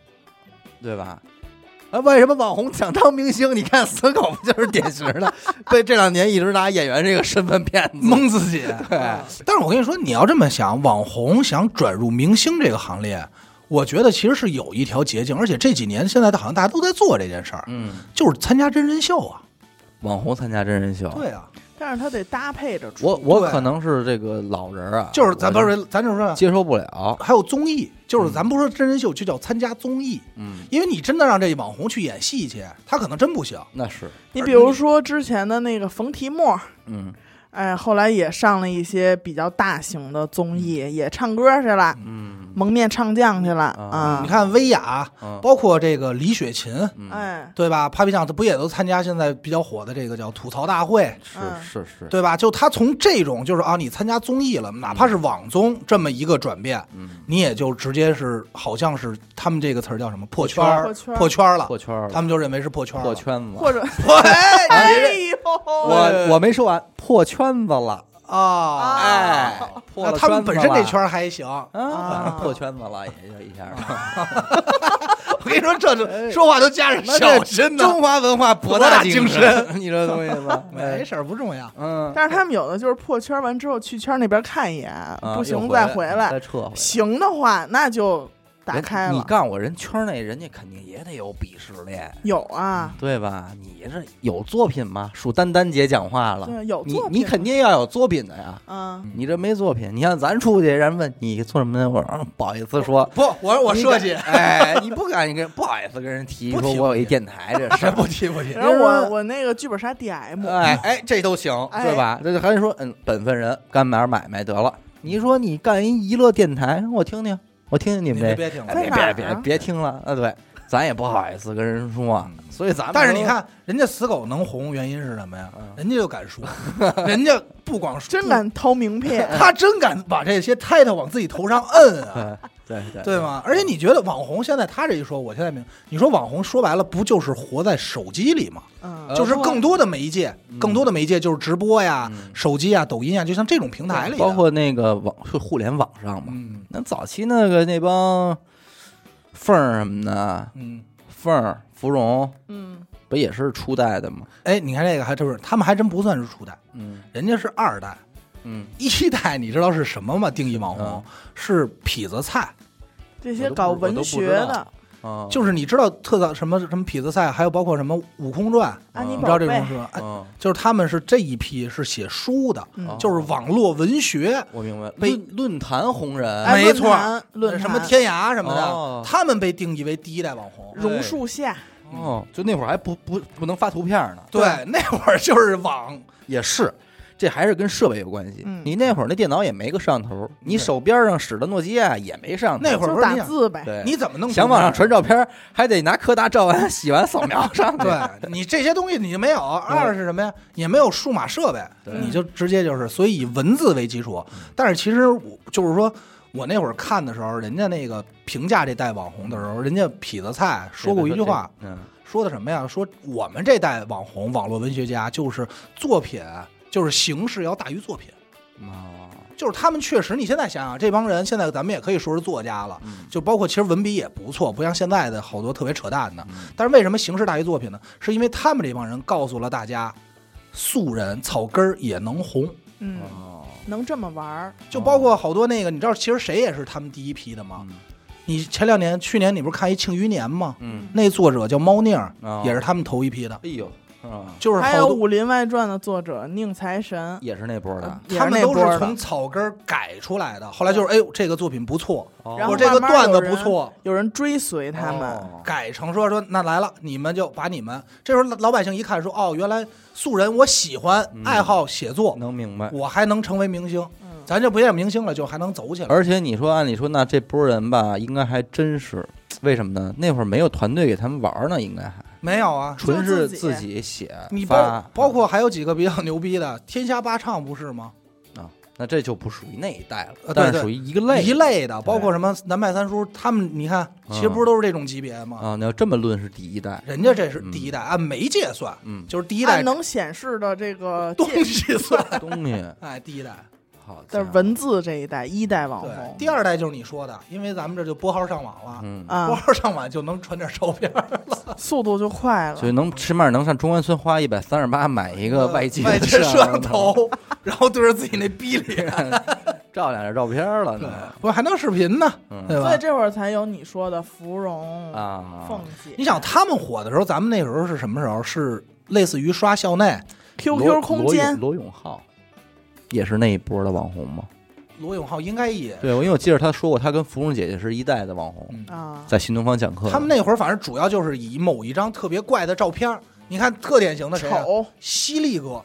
Speaker 1: 对吧？啊，为什么网红想当明星？你看死狗不就是典型的 被这两年一直拿演员这个身份骗子？
Speaker 3: 蒙自己。
Speaker 1: 对，
Speaker 3: 但是我跟你说，你要这么想，网红想转入明星这个行列，我觉得其实是有一条捷径，而且这几年现在的好像大家都在做这件事儿，
Speaker 1: 嗯，
Speaker 3: 就是参加真人秀啊。
Speaker 1: 网红参加真人秀，
Speaker 3: 对啊，
Speaker 2: 但是他得搭配着出。
Speaker 1: 我我可能是这个老人啊，
Speaker 3: 就是咱不是咱就说，
Speaker 1: 接受不了，
Speaker 3: 还有综艺，就是咱不说真人秀，就叫参加综艺，
Speaker 1: 嗯，
Speaker 3: 因为你真的让这网红去演戏去，他可能真不行。
Speaker 1: 那是，
Speaker 2: 你比如说之前的那个冯提莫，
Speaker 1: 嗯
Speaker 2: 哎，后来也上了一些比较大型的综艺，也唱歌去了，
Speaker 1: 嗯
Speaker 2: 蒙面唱将去了
Speaker 1: 啊
Speaker 2: 啊。
Speaker 3: 你。看薇娅，
Speaker 1: 嗯
Speaker 3: 包括这个李雪琴，
Speaker 1: 嗯，
Speaker 2: 哎，
Speaker 3: 对吧？Papi 酱，他不也都参加现在比较火的这个叫吐槽大会，
Speaker 1: 是
Speaker 2: 嗯。
Speaker 1: 是是，
Speaker 3: 对吧？就他从这种就是啊，你参加综艺了，哪怕是网综这么一个转变，
Speaker 1: 嗯，
Speaker 3: 你也就直接是好像是他们这个词儿叫什么破圈儿
Speaker 2: 破圈儿。
Speaker 3: 了，
Speaker 1: 破圈儿了，
Speaker 3: 他们就认为是破圈儿了。
Speaker 1: 破圈子，
Speaker 2: 或者
Speaker 3: 喂，
Speaker 2: 哎呦，
Speaker 1: 我我没说完，破圈子了
Speaker 3: 啊，
Speaker 1: 哎，破了
Speaker 3: 那他们
Speaker 1: 圈子了
Speaker 3: 本身这圈儿还行。
Speaker 1: 啊，反正
Speaker 2: 啊
Speaker 1: 破圈子了，也就一下。
Speaker 3: 我跟你说，这这说话都加上
Speaker 1: 那
Speaker 3: 小
Speaker 1: 这
Speaker 3: 心的，
Speaker 1: 中华文化博
Speaker 3: 博大
Speaker 1: 精
Speaker 3: 精深，
Speaker 1: 你这东西吧，
Speaker 3: 没事儿不重要。
Speaker 1: 嗯，
Speaker 2: 但是他们有的就是破圈完之后去圈那边看一眼，
Speaker 1: 啊
Speaker 2: 不行再
Speaker 1: 回
Speaker 2: 回来。
Speaker 1: 再撤回来。
Speaker 2: 行的话，那就打开了。
Speaker 1: 告诉我，人圈内人家肯定也得有鄙视链，
Speaker 2: 有啊，
Speaker 1: 对吧？你这有作品吗？数丹丹姐讲话了，
Speaker 2: 对，有
Speaker 1: 你
Speaker 2: 作品。
Speaker 1: 你肯定要有作品的呀。
Speaker 2: 啊，
Speaker 1: 你这没作品，你像咱出去，人问你做什么的？我说嗯不好意思说，
Speaker 3: 不，我说
Speaker 1: 我
Speaker 3: 设计，
Speaker 1: 哎，你不敢跟不好意思跟人提
Speaker 3: 不提
Speaker 1: 说我有一电台这事
Speaker 3: 不提不提？
Speaker 2: 然后我我那个剧本杀 DM，
Speaker 1: 哎哎，这都行，
Speaker 2: 哎
Speaker 1: 对吧？这就还是说，嗯，本分人干点买卖得了。你说你干一娱乐电台，我听听，我听听你
Speaker 3: 你
Speaker 1: 们这，
Speaker 3: 别
Speaker 1: 别别别听了啊！对，咱也不好意思跟人说，所以咱们
Speaker 3: 但是你，看，人家死狗能红，原因是什么呀
Speaker 1: 嗯？
Speaker 3: 人家就敢说，人家不光说
Speaker 2: 真，敢掏名片。
Speaker 3: 他真敢把这些 title 往自己头上摁啊，
Speaker 1: 对对对
Speaker 3: 对？吗？而且你觉得网红现在他这一说，我现在明，你说网红说白了不就是活在手机里吗？
Speaker 2: 嗯，
Speaker 3: 就是更多的媒介，更多的媒介就是直播呀、
Speaker 1: 嗯
Speaker 3: 手机啊、抖音啊，就像这种平台里，
Speaker 1: 包括那个网就互联网上嘛，
Speaker 3: 嗯
Speaker 1: 那早期那个那帮凤儿什么的，
Speaker 3: 嗯，
Speaker 1: 凤儿、芙蓉。
Speaker 2: 嗯，
Speaker 1: 不也是初代的吗？
Speaker 3: 哎，你看这个还真是，他们还真不算是初代，
Speaker 1: 嗯。
Speaker 3: 人家是二代。
Speaker 1: 嗯，
Speaker 3: 一代你知道是什么吗？定义网红、
Speaker 1: 嗯。
Speaker 3: 是痞子菜，
Speaker 2: 这些搞文学的，
Speaker 1: 啊，
Speaker 3: 就是你知道特早什么什么痞子赛，还有包括什么《悟空传》，
Speaker 2: 安妮
Speaker 1: 嗯
Speaker 3: 你知道这种是吧？哎
Speaker 1: 嗯，
Speaker 3: 就是他们是这一批是写书的，就是网络文学，
Speaker 1: 我明白，
Speaker 3: 被
Speaker 1: 论论坛红人，
Speaker 2: 哎
Speaker 3: 没错
Speaker 2: 论坛论坛。
Speaker 3: 什么天涯什么的，
Speaker 1: 哦。
Speaker 3: 他们被定义为第一代网红。
Speaker 2: 榕树下，
Speaker 1: 哦，就那会儿还不不不能发图片呢，
Speaker 3: 对，那会儿就是网，
Speaker 1: 也是。这还是跟设备有关系。
Speaker 2: 嗯
Speaker 1: 你那会儿那电脑也没个摄像头，你手边上使的诺基亚也没摄像头。
Speaker 3: 那会儿
Speaker 2: 就
Speaker 3: 不是你想
Speaker 2: 打字呗。
Speaker 1: 对，
Speaker 3: 你怎么弄？
Speaker 1: 想往上传照片，还得拿柯达照完、洗完、扫描上。
Speaker 3: 对你这些东西你就没有。二是什么呀？也没有数码设备，你就直接就是，所以以文字为基础。但是其实我就是说，我那会儿看的时候，人家那个评价这代网红的时候，人家痞子蔡说过一句话，
Speaker 1: 嗯，
Speaker 3: 说的什么呀？说我们这代网红网络文学家就是作品，就是形式要大于作品。
Speaker 1: 哦，
Speaker 3: 就是他们确实，你现在想想，这帮人现在咱们也可以说是作家了，
Speaker 1: 嗯
Speaker 3: 就包括其实文笔也不错，不像现在的好多特别扯淡的。
Speaker 1: 嗯
Speaker 3: 但是为什么形式大于作品呢？是因为他们这帮人告诉了大家，素人草根儿也能红。
Speaker 2: 嗯，
Speaker 1: 哦，
Speaker 2: 能这么玩儿，
Speaker 3: 就包括好多那个，你知道，其实谁也是他们第一批的吗？
Speaker 1: 嗯
Speaker 3: 你前两年、去年你不是看一《庆余年》吗？
Speaker 1: 嗯，
Speaker 3: 那作者叫猫宁儿，
Speaker 1: 哦
Speaker 3: 也是他们头一批的，
Speaker 1: 哎呦，啊，
Speaker 3: 就是
Speaker 2: 还有《武林外传》的作者宁财神，
Speaker 1: 也是那波的。
Speaker 3: 他们都是从草根儿改出来的。后来就是，哎呦，这个作品不错，
Speaker 1: 哦
Speaker 2: 然后
Speaker 3: 我这个段子不错，
Speaker 2: 有人追随他们。
Speaker 1: 哦
Speaker 3: 改成说说那来了，你们就把你们这时候老百姓一看说哦，原来素人我喜欢
Speaker 1: 嗯
Speaker 3: 爱好写作，
Speaker 1: 能明白。
Speaker 3: 我还能成为明星，
Speaker 2: 嗯，
Speaker 3: 咱就不演明星了，就还能走起来。
Speaker 1: 而且你说，按理说，那这波人吧，应该还真是，为什么呢？那会儿没有团队给他们玩呢，应该还
Speaker 3: 没有啊，
Speaker 1: 纯是
Speaker 2: 自己
Speaker 1: 写
Speaker 3: 你
Speaker 1: 发
Speaker 3: 包，包括还有几个比较牛逼的，天下八唱不是吗？
Speaker 1: 啊那这就不属于那一代了
Speaker 3: 呃，对对
Speaker 1: 但是属于一个类
Speaker 3: 一类的，包括什么南派三叔，他们你看，其实
Speaker 1: 嗯
Speaker 3: 不是都是这种级别吗？
Speaker 1: 啊。你要这么论是第一代，
Speaker 3: 人家这是第一代，按媒介算，
Speaker 1: 嗯，
Speaker 3: 就是第一代
Speaker 2: 按能显示的这个
Speaker 3: 东西算，
Speaker 1: 东西
Speaker 3: 哎，第一代。
Speaker 1: 好但
Speaker 2: 是，文字这一代一代网，红，
Speaker 3: 第二代就是你说的，因为咱们这就拨号上网了，
Speaker 1: 嗯，
Speaker 3: 拨
Speaker 2: 啊，
Speaker 3: 号上网就能传点照片了。
Speaker 2: 速度就快了。
Speaker 1: 所以能起码能上中关村花一百三十八买一个外接
Speaker 3: 外
Speaker 1: 的
Speaker 3: 接摄像，头，然后对着自己那逼脸，
Speaker 1: 照两张照片了
Speaker 3: 对
Speaker 1: 呢。，
Speaker 3: 不还能视频呢，
Speaker 1: 嗯
Speaker 3: 对吧？
Speaker 2: 所以这会儿才有你说的芙蓉、
Speaker 1: 啊，
Speaker 2: 凤姐。
Speaker 3: 你想他们火的时候，咱们那时候是什么时候？是类似于刷校内
Speaker 2: ，QQ 空间，
Speaker 1: 罗永浩也是那一波的网红吗？
Speaker 3: 罗永浩应该也。
Speaker 1: 对，因为我记得他说过，他跟芙蓉姐姐是一代的网红，
Speaker 3: 嗯
Speaker 2: 啊，
Speaker 1: 在新东方讲课。
Speaker 3: 他们那会儿反正主要就是以某一张特别怪的照片，你看特典型的谁啊？
Speaker 2: 丑，
Speaker 3: 犀利哥，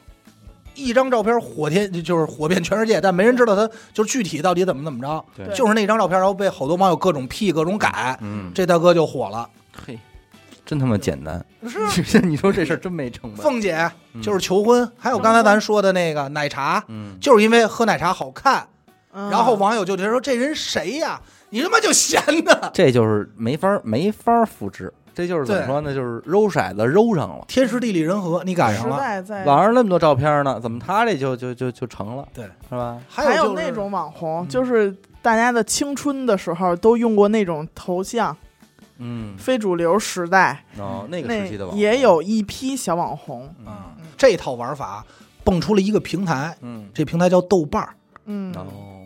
Speaker 3: 一张照片火天 就是火遍全世界，但没人知道他就是具体到底怎么怎么着，
Speaker 1: 对
Speaker 2: 对
Speaker 3: 就是那张照片，然后被好多网友各种 P 各种改，
Speaker 1: 嗯，
Speaker 3: 这大哥就火了。
Speaker 1: 嘿，真他妈简单。
Speaker 3: 是
Speaker 1: 你说这事儿真没成本。
Speaker 3: 凤姐
Speaker 1: 嗯
Speaker 3: 就是求婚，还有刚才咱说的那个奶茶，
Speaker 1: 嗯，
Speaker 3: 就是因为喝奶茶好看，
Speaker 2: 嗯
Speaker 3: 然后网友就觉得说这人谁呀？你他妈就闲的，
Speaker 1: 这就是没法没法复制，这就是怎么说呢？就是揉骰子揉上了。
Speaker 3: 天时地利人和，你赶上了。
Speaker 1: 网上那么多照片呢，怎么他这就就就就成了？
Speaker 3: 对，
Speaker 1: 是吧？
Speaker 2: 还
Speaker 3: 有就是
Speaker 2: 那种网红，
Speaker 3: 嗯
Speaker 2: 就是大家的青春的时候都用过那种头像，
Speaker 1: 嗯，
Speaker 2: 非主流时代，
Speaker 1: 哦，那个时期的网红。
Speaker 2: 也，有一批小网红。
Speaker 1: 嗯。
Speaker 3: 啊，这套玩法蹦出了一个平台，
Speaker 1: 嗯，
Speaker 3: 这平台叫豆瓣儿，
Speaker 2: 嗯，
Speaker 1: 哦，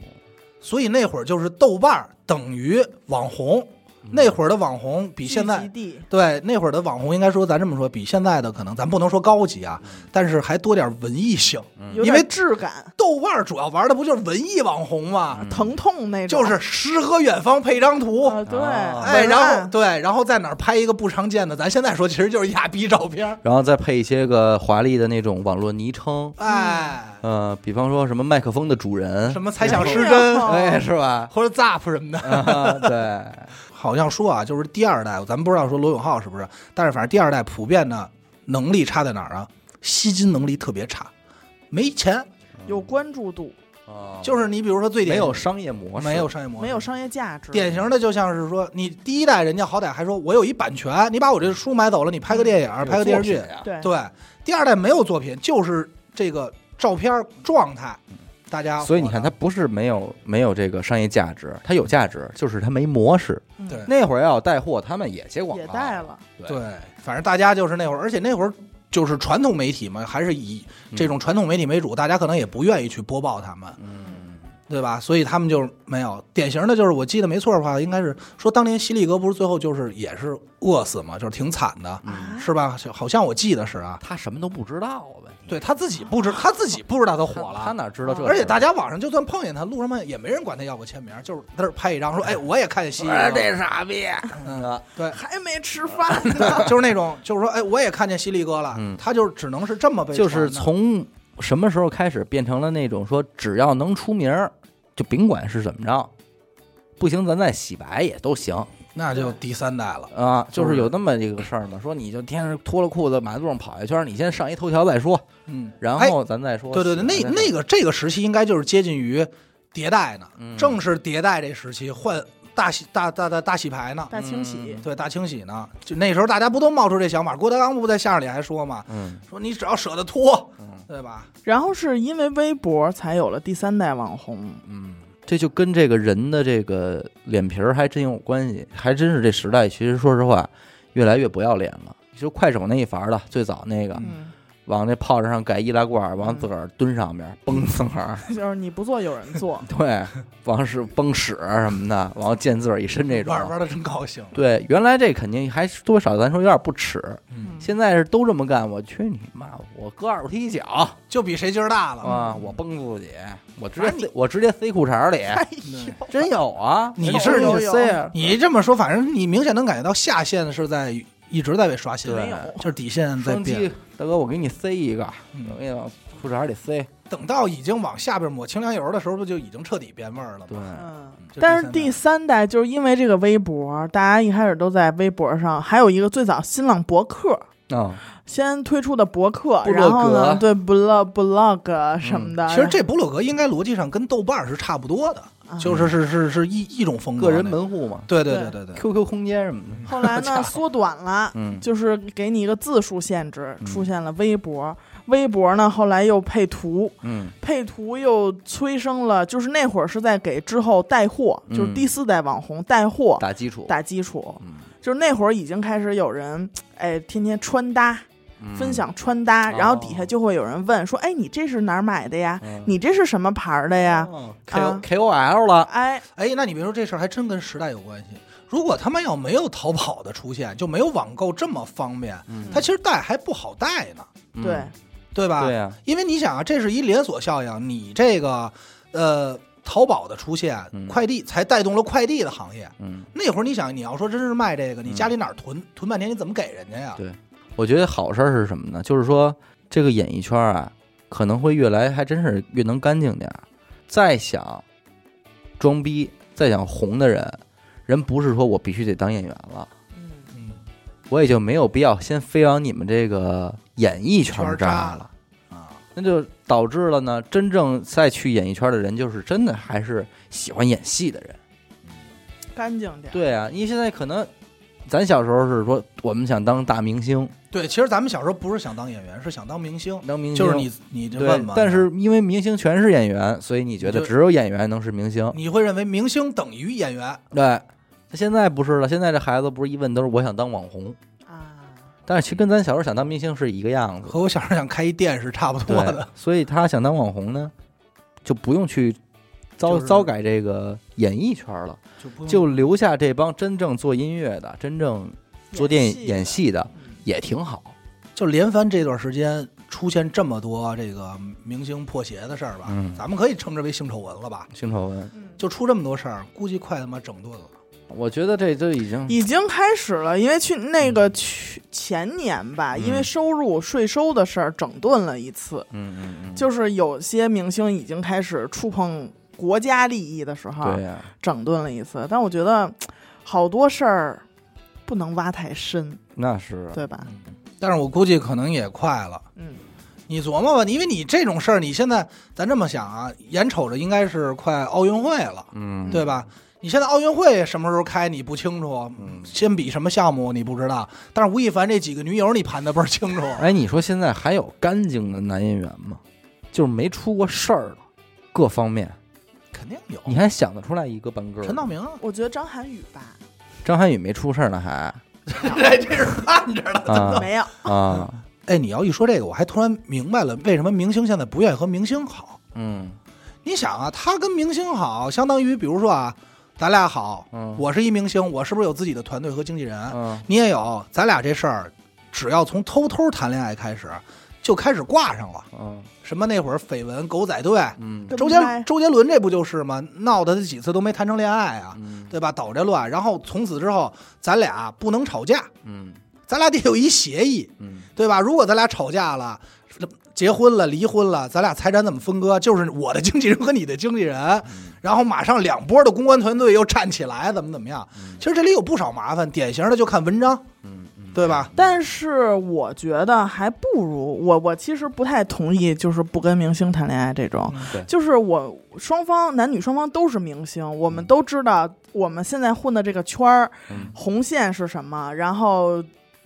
Speaker 3: 所以那会儿就是豆瓣儿等于网红。
Speaker 1: 嗯
Speaker 3: 那会儿的网红比现在对那会儿的网红，应该说咱这么说，比现在的可能咱不能说高级啊，但是还多点文艺性。因为
Speaker 2: 质感，
Speaker 3: 豆瓣儿主要玩的不就是文艺网红吗？
Speaker 1: 嗯
Speaker 2: 疼痛那种，
Speaker 3: 就是诗和远方配张图，
Speaker 2: 啊，对，
Speaker 1: 啊
Speaker 3: 哎，然后对，然后在哪儿拍一个不常见的，咱现在说其实就是亚逼照片，
Speaker 1: 然后再配一些个华丽的那种网络昵称，
Speaker 3: 哎，
Speaker 1: 呃，比方说什么麦克风的主人，
Speaker 3: 什么猜想失真
Speaker 1: 哎，是吧？
Speaker 3: 或者 Zap 什么的，
Speaker 1: 啊，对，
Speaker 3: 好像说啊，就是第二代，咱们不知道说罗永浩是不是，但是反正第二代普遍的能力差在哪儿啊？吸金能力特别差，没钱，
Speaker 2: 有关注度，
Speaker 1: 啊
Speaker 3: 就是你比如说最典
Speaker 1: 没有商业模式，
Speaker 3: 没有商业模式，
Speaker 2: 没有商业价值，
Speaker 3: 典型的就像是说，你第一代人家好歹还说我有一版权，你把我这书买走了，你拍个电影，
Speaker 1: 有
Speaker 3: 拍个电视剧。
Speaker 2: 对。
Speaker 3: 第二代没有作品，就是这个照片状态，大家
Speaker 1: 所以你看，它不是没有没有这个商业价值，它有价值，就是它没模式。
Speaker 2: 嗯
Speaker 3: 对。
Speaker 1: 那会儿要有带货，他们也接广告，
Speaker 2: 也带了，
Speaker 3: 的对，反正大家就是那会儿，而且那会儿就是传统媒体嘛，还是以这种传统媒体为主，大家可能也不愿意去播报他们，
Speaker 1: 嗯，
Speaker 3: 对吧？所以他们就没有典型的，就是我记得没错的话，应该是说当年犀利哥不是最后就是也是饿死嘛，就是挺惨的，是吧？好像我记得是啊，
Speaker 1: 他什么都不知道呗，
Speaker 3: 对他自己不知他自己不知道他火了，
Speaker 1: 他哪知道这？
Speaker 3: 而且大家网上就算碰见他，路上面也没人管他要过签名，就是在这拍一张，说：“哎，我也看见蜥蜴了。
Speaker 1: 哎这傻逼，嗯
Speaker 3: 对，
Speaker 2: 还没吃饭呢，
Speaker 3: 就是那种，就是说，哎，我也看见犀利哥了。
Speaker 1: 嗯
Speaker 3: 他就只能是这么被
Speaker 1: 就是从什么时候开始变成了那种说，只要能出名儿，就甭管是怎么着，不行咱再洗白也都行
Speaker 3: 那就第三代了。
Speaker 1: 啊。
Speaker 3: 就
Speaker 1: 就是是有那么一个事儿嘛，说你就天天脱了裤子马路上跑一圈，你先上一头条再说，
Speaker 3: 嗯，
Speaker 1: 然
Speaker 3: 哎
Speaker 1: 后咱再说。
Speaker 3: 对对对，那那个这个时期应该就是接近于迭代呢，
Speaker 1: 嗯
Speaker 3: 正是迭代这时期换大洗大大大大洗牌呢。
Speaker 2: 大清洗，
Speaker 3: 对，大清洗呢，就那时候大家不都冒出这想法？郭德纲不在相声里还说嘛，
Speaker 1: 嗯
Speaker 3: 说你只要舍得脱，
Speaker 1: 嗯
Speaker 3: 对吧？
Speaker 2: 然后是因为微博才有了第三代网红，
Speaker 1: 嗯，这就跟这个人的这个脸皮儿还真有关系，还真是这时代其实说实话越来越不要脸了。就快手那一伐的，最早那个
Speaker 2: 嗯，
Speaker 1: 往那炮仗上盖易拉罐，往自个儿蹲上边崩自个儿，
Speaker 2: 就是你不做有人做，
Speaker 1: 对，往屎崩屎什么的，往后溅自个儿一身这种。
Speaker 3: 玩玩的真高兴。
Speaker 1: 对，原来这肯定还多少咱说有点不耻，
Speaker 3: 嗯，
Speaker 1: 现在是都这么干。我去你妈！我搁二踢脚
Speaker 3: 就比谁劲儿大了。
Speaker 1: 啊！我崩自己，我直接我直接塞裤衩里，
Speaker 2: 哎呦，
Speaker 1: 真有啊！
Speaker 3: 你是
Speaker 1: 你塞啊，
Speaker 3: 你这么说，反正你明显能感觉到下限是在一直在被刷新，
Speaker 1: 对
Speaker 2: 没有
Speaker 3: 就是底线在变
Speaker 1: 击。，大哥，我给你塞一个，
Speaker 3: 嗯
Speaker 1: 我给你往裤衩里塞。
Speaker 3: 等到已经往下边抹清凉油的时候，不就已经彻底变味儿了吗？
Speaker 1: 对，
Speaker 2: 嗯。
Speaker 3: 就
Speaker 2: 但是第
Speaker 3: 第
Speaker 2: 三代就是因为这个微博，大家一开始都在微博上，还有一个最早新浪博客
Speaker 1: 啊，
Speaker 2: 先推出的博客，然后呢，
Speaker 1: 格
Speaker 2: 对 blog blog 什么的，
Speaker 3: 其实这部落格应该逻辑上跟豆瓣儿是差不多的，
Speaker 2: 啊
Speaker 3: 就是是是是一一种风格，
Speaker 1: 个人。门户嘛。
Speaker 3: 对对对对对
Speaker 1: ，，QQ 空间什么的。
Speaker 2: 后来呢 缩短了，
Speaker 1: 嗯，
Speaker 2: 就是给你一个字数限制，
Speaker 1: 嗯。
Speaker 2: 出现了微博。微博呢，后来又配图，
Speaker 1: 嗯。
Speaker 2: 配图又催生了，就是那会儿是在给之后带货，
Speaker 1: 嗯。
Speaker 2: 就是第四代网红带货
Speaker 1: 打基础，
Speaker 2: 打基础，
Speaker 1: 嗯。
Speaker 2: 就是那会儿已经开始有人哎天天穿搭，
Speaker 1: 嗯
Speaker 2: 分享穿搭，
Speaker 1: 哦。
Speaker 2: 然后底下就会有人问说，哎，你这是哪儿买的呀？
Speaker 1: 嗯。
Speaker 2: 你这是什么牌儿的呀
Speaker 1: ？K
Speaker 2: 啊。
Speaker 1: K O L 了，
Speaker 2: 哎，
Speaker 3: 哎，那你别说这事儿还真跟时代有关系。如果他们要没有淘宝的出现，就没有网购这么方便，
Speaker 1: 嗯。
Speaker 3: 它其实带还不好带呢，
Speaker 1: 嗯。
Speaker 2: 对，
Speaker 3: 对吧？
Speaker 1: 对呀，
Speaker 3: 因为你想啊，这是一连锁效应，你这个呃淘宝的出现，
Speaker 1: 嗯。
Speaker 3: 快递才带动了快递的行业。
Speaker 1: 嗯，
Speaker 3: 那会儿你想，你要说真是卖这个，你家里哪儿囤、囤半天，你怎么给人家呀？
Speaker 1: 对我觉得好事儿是什么呢？就是说这个演艺圈啊，可能会越来还真是越能干净点儿。再想装逼、再想红的人，人不是说我必须得当演员了，
Speaker 2: 嗯，
Speaker 3: 嗯，
Speaker 1: 我也就没有必要先飞往你们这个演艺圈扎
Speaker 3: 扎了啊，
Speaker 1: 那就导致了呢，真正再去演艺圈的人，就是真的还是喜欢演戏的人。
Speaker 2: 干净点。，
Speaker 1: 对啊，因为现在可能咱小时候是说我们想当大明星，
Speaker 3: 对，其实咱们小时候不是想当演员，是想当明星，
Speaker 1: 当明星
Speaker 3: 就是你你就问嘛。，
Speaker 1: 但是因为明星全是演员，所以你觉得只有演员能是明星？
Speaker 3: 你会认为明星等于演员，
Speaker 1: 对，他现在不是了，现在这孩子不是一问都是我想当网红，
Speaker 2: 啊，
Speaker 1: 但是其实跟咱小时候想当明星是一个样子。
Speaker 3: 和我小时候想开一店是差不多的。，
Speaker 1: 所以他想当网红呢，就不用去糟
Speaker 3: 就是
Speaker 1: 糟改这个演艺圈了，
Speaker 3: 就
Speaker 1: 留下这帮真正做音乐的、真正做电影演戏的，
Speaker 2: 嗯。
Speaker 1: 也挺好。
Speaker 3: 就连番这段时间出现这么多这个明星破鞋的事儿吧，
Speaker 1: 嗯。
Speaker 3: 咱们可以称之为性丑闻了吧？
Speaker 1: 性丑闻，
Speaker 2: 嗯。
Speaker 3: 就出这么多事儿，估计快他妈整顿了。
Speaker 1: 我觉得这都已经
Speaker 2: 已经开始了，因为去那个去前年吧，
Speaker 1: 嗯。
Speaker 2: 因为收入税收的事儿整顿了一次，
Speaker 1: 嗯嗯嗯，
Speaker 2: 就是有些明星已经开始触碰国家利益的时候，
Speaker 1: 对呀、
Speaker 2: 整顿了一次。但我觉得好多事儿不能挖太深，
Speaker 1: 那是
Speaker 2: 对吧？
Speaker 3: 但是我估计可能也快了。
Speaker 2: 嗯，
Speaker 3: 你琢磨吧，因为你这种事儿，你现在咱这么想啊，眼瞅着应该是快奥运会了，
Speaker 1: 嗯，
Speaker 3: 对吧？你现在奥运会什么时候开你不清楚，
Speaker 1: 嗯
Speaker 3: 先比什么项目你不知道，但是吴亦凡这几个女友你盘的倍儿清楚。
Speaker 1: 哎，你说现在还有干净的男演员吗？就是没出过事儿的，各方面，
Speaker 3: 肯定有，
Speaker 1: 你还想得出来一个半个？
Speaker 3: 陈道明，
Speaker 2: 我觉得张涵予吧，
Speaker 1: 张涵予没出事儿呢，还。
Speaker 3: 这 这是盼着呢。
Speaker 1: 啊
Speaker 2: 没有，
Speaker 1: 啊，
Speaker 3: 哎，你要一说这个，我还突然明白了，为什么明星现在不愿意和明星好。
Speaker 1: 嗯。
Speaker 3: 你想啊，他跟明星好，相当于比如说啊，咱俩好，
Speaker 1: 嗯。
Speaker 3: 我是一明星，我是不是有自己的团队和经纪人？
Speaker 1: 嗯。
Speaker 3: 你也有，咱俩这事儿，只要从偷偷谈恋爱开始，就开始挂上了。
Speaker 1: 嗯
Speaker 3: 什么那会儿绯闻、狗仔队，
Speaker 1: 嗯
Speaker 3: 周杰周杰伦这不就是吗？闹的几次都没谈成恋爱啊，
Speaker 1: 嗯
Speaker 3: 对吧？捣这乱，然后从此之后，咱俩不能吵架，
Speaker 1: 嗯
Speaker 3: 咱俩得有一协议，
Speaker 1: 嗯
Speaker 3: 对吧？如果咱俩吵架了。结婚了，离婚了，咱俩财产怎么分割？就是我的经纪人和你的经纪人，
Speaker 1: 嗯
Speaker 3: 然后马上两波的公关团队又站起来，怎么怎么样？
Speaker 1: 嗯
Speaker 3: 其实这里有不少麻烦，典型的就看文章，
Speaker 1: 嗯嗯，
Speaker 3: 对吧？
Speaker 2: 但是我觉得还不如我，我其实不太同意，就是不跟明星谈恋爱这种。
Speaker 1: 对
Speaker 2: 就是我双方男女双方都是明星，我们都知道我们现在混的这个圈儿
Speaker 1: 嗯
Speaker 2: 红线是什么，然后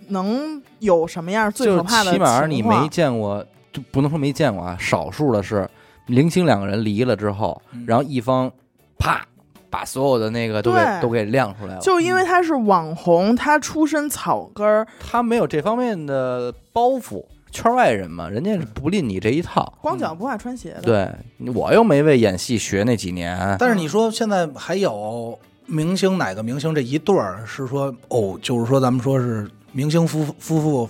Speaker 2: 能有什么样最可怕的
Speaker 1: 起码你没见过，就不能说没见过啊，少数的是零星两个人离了之后，
Speaker 3: 嗯
Speaker 1: 然后一方啪把所有的那个都给都给亮出来了，
Speaker 2: 就因为他是网红，他出身草根儿，
Speaker 1: 他没有这方面的包袱，圈外人嘛，人家是不吝你这一套。
Speaker 2: 光脚不怕穿鞋的。
Speaker 1: 对我又没为演戏学那几年，
Speaker 3: 但是你说现在还有明星哪个明星这一对儿是说哦，就是说咱们说是明星夫夫妇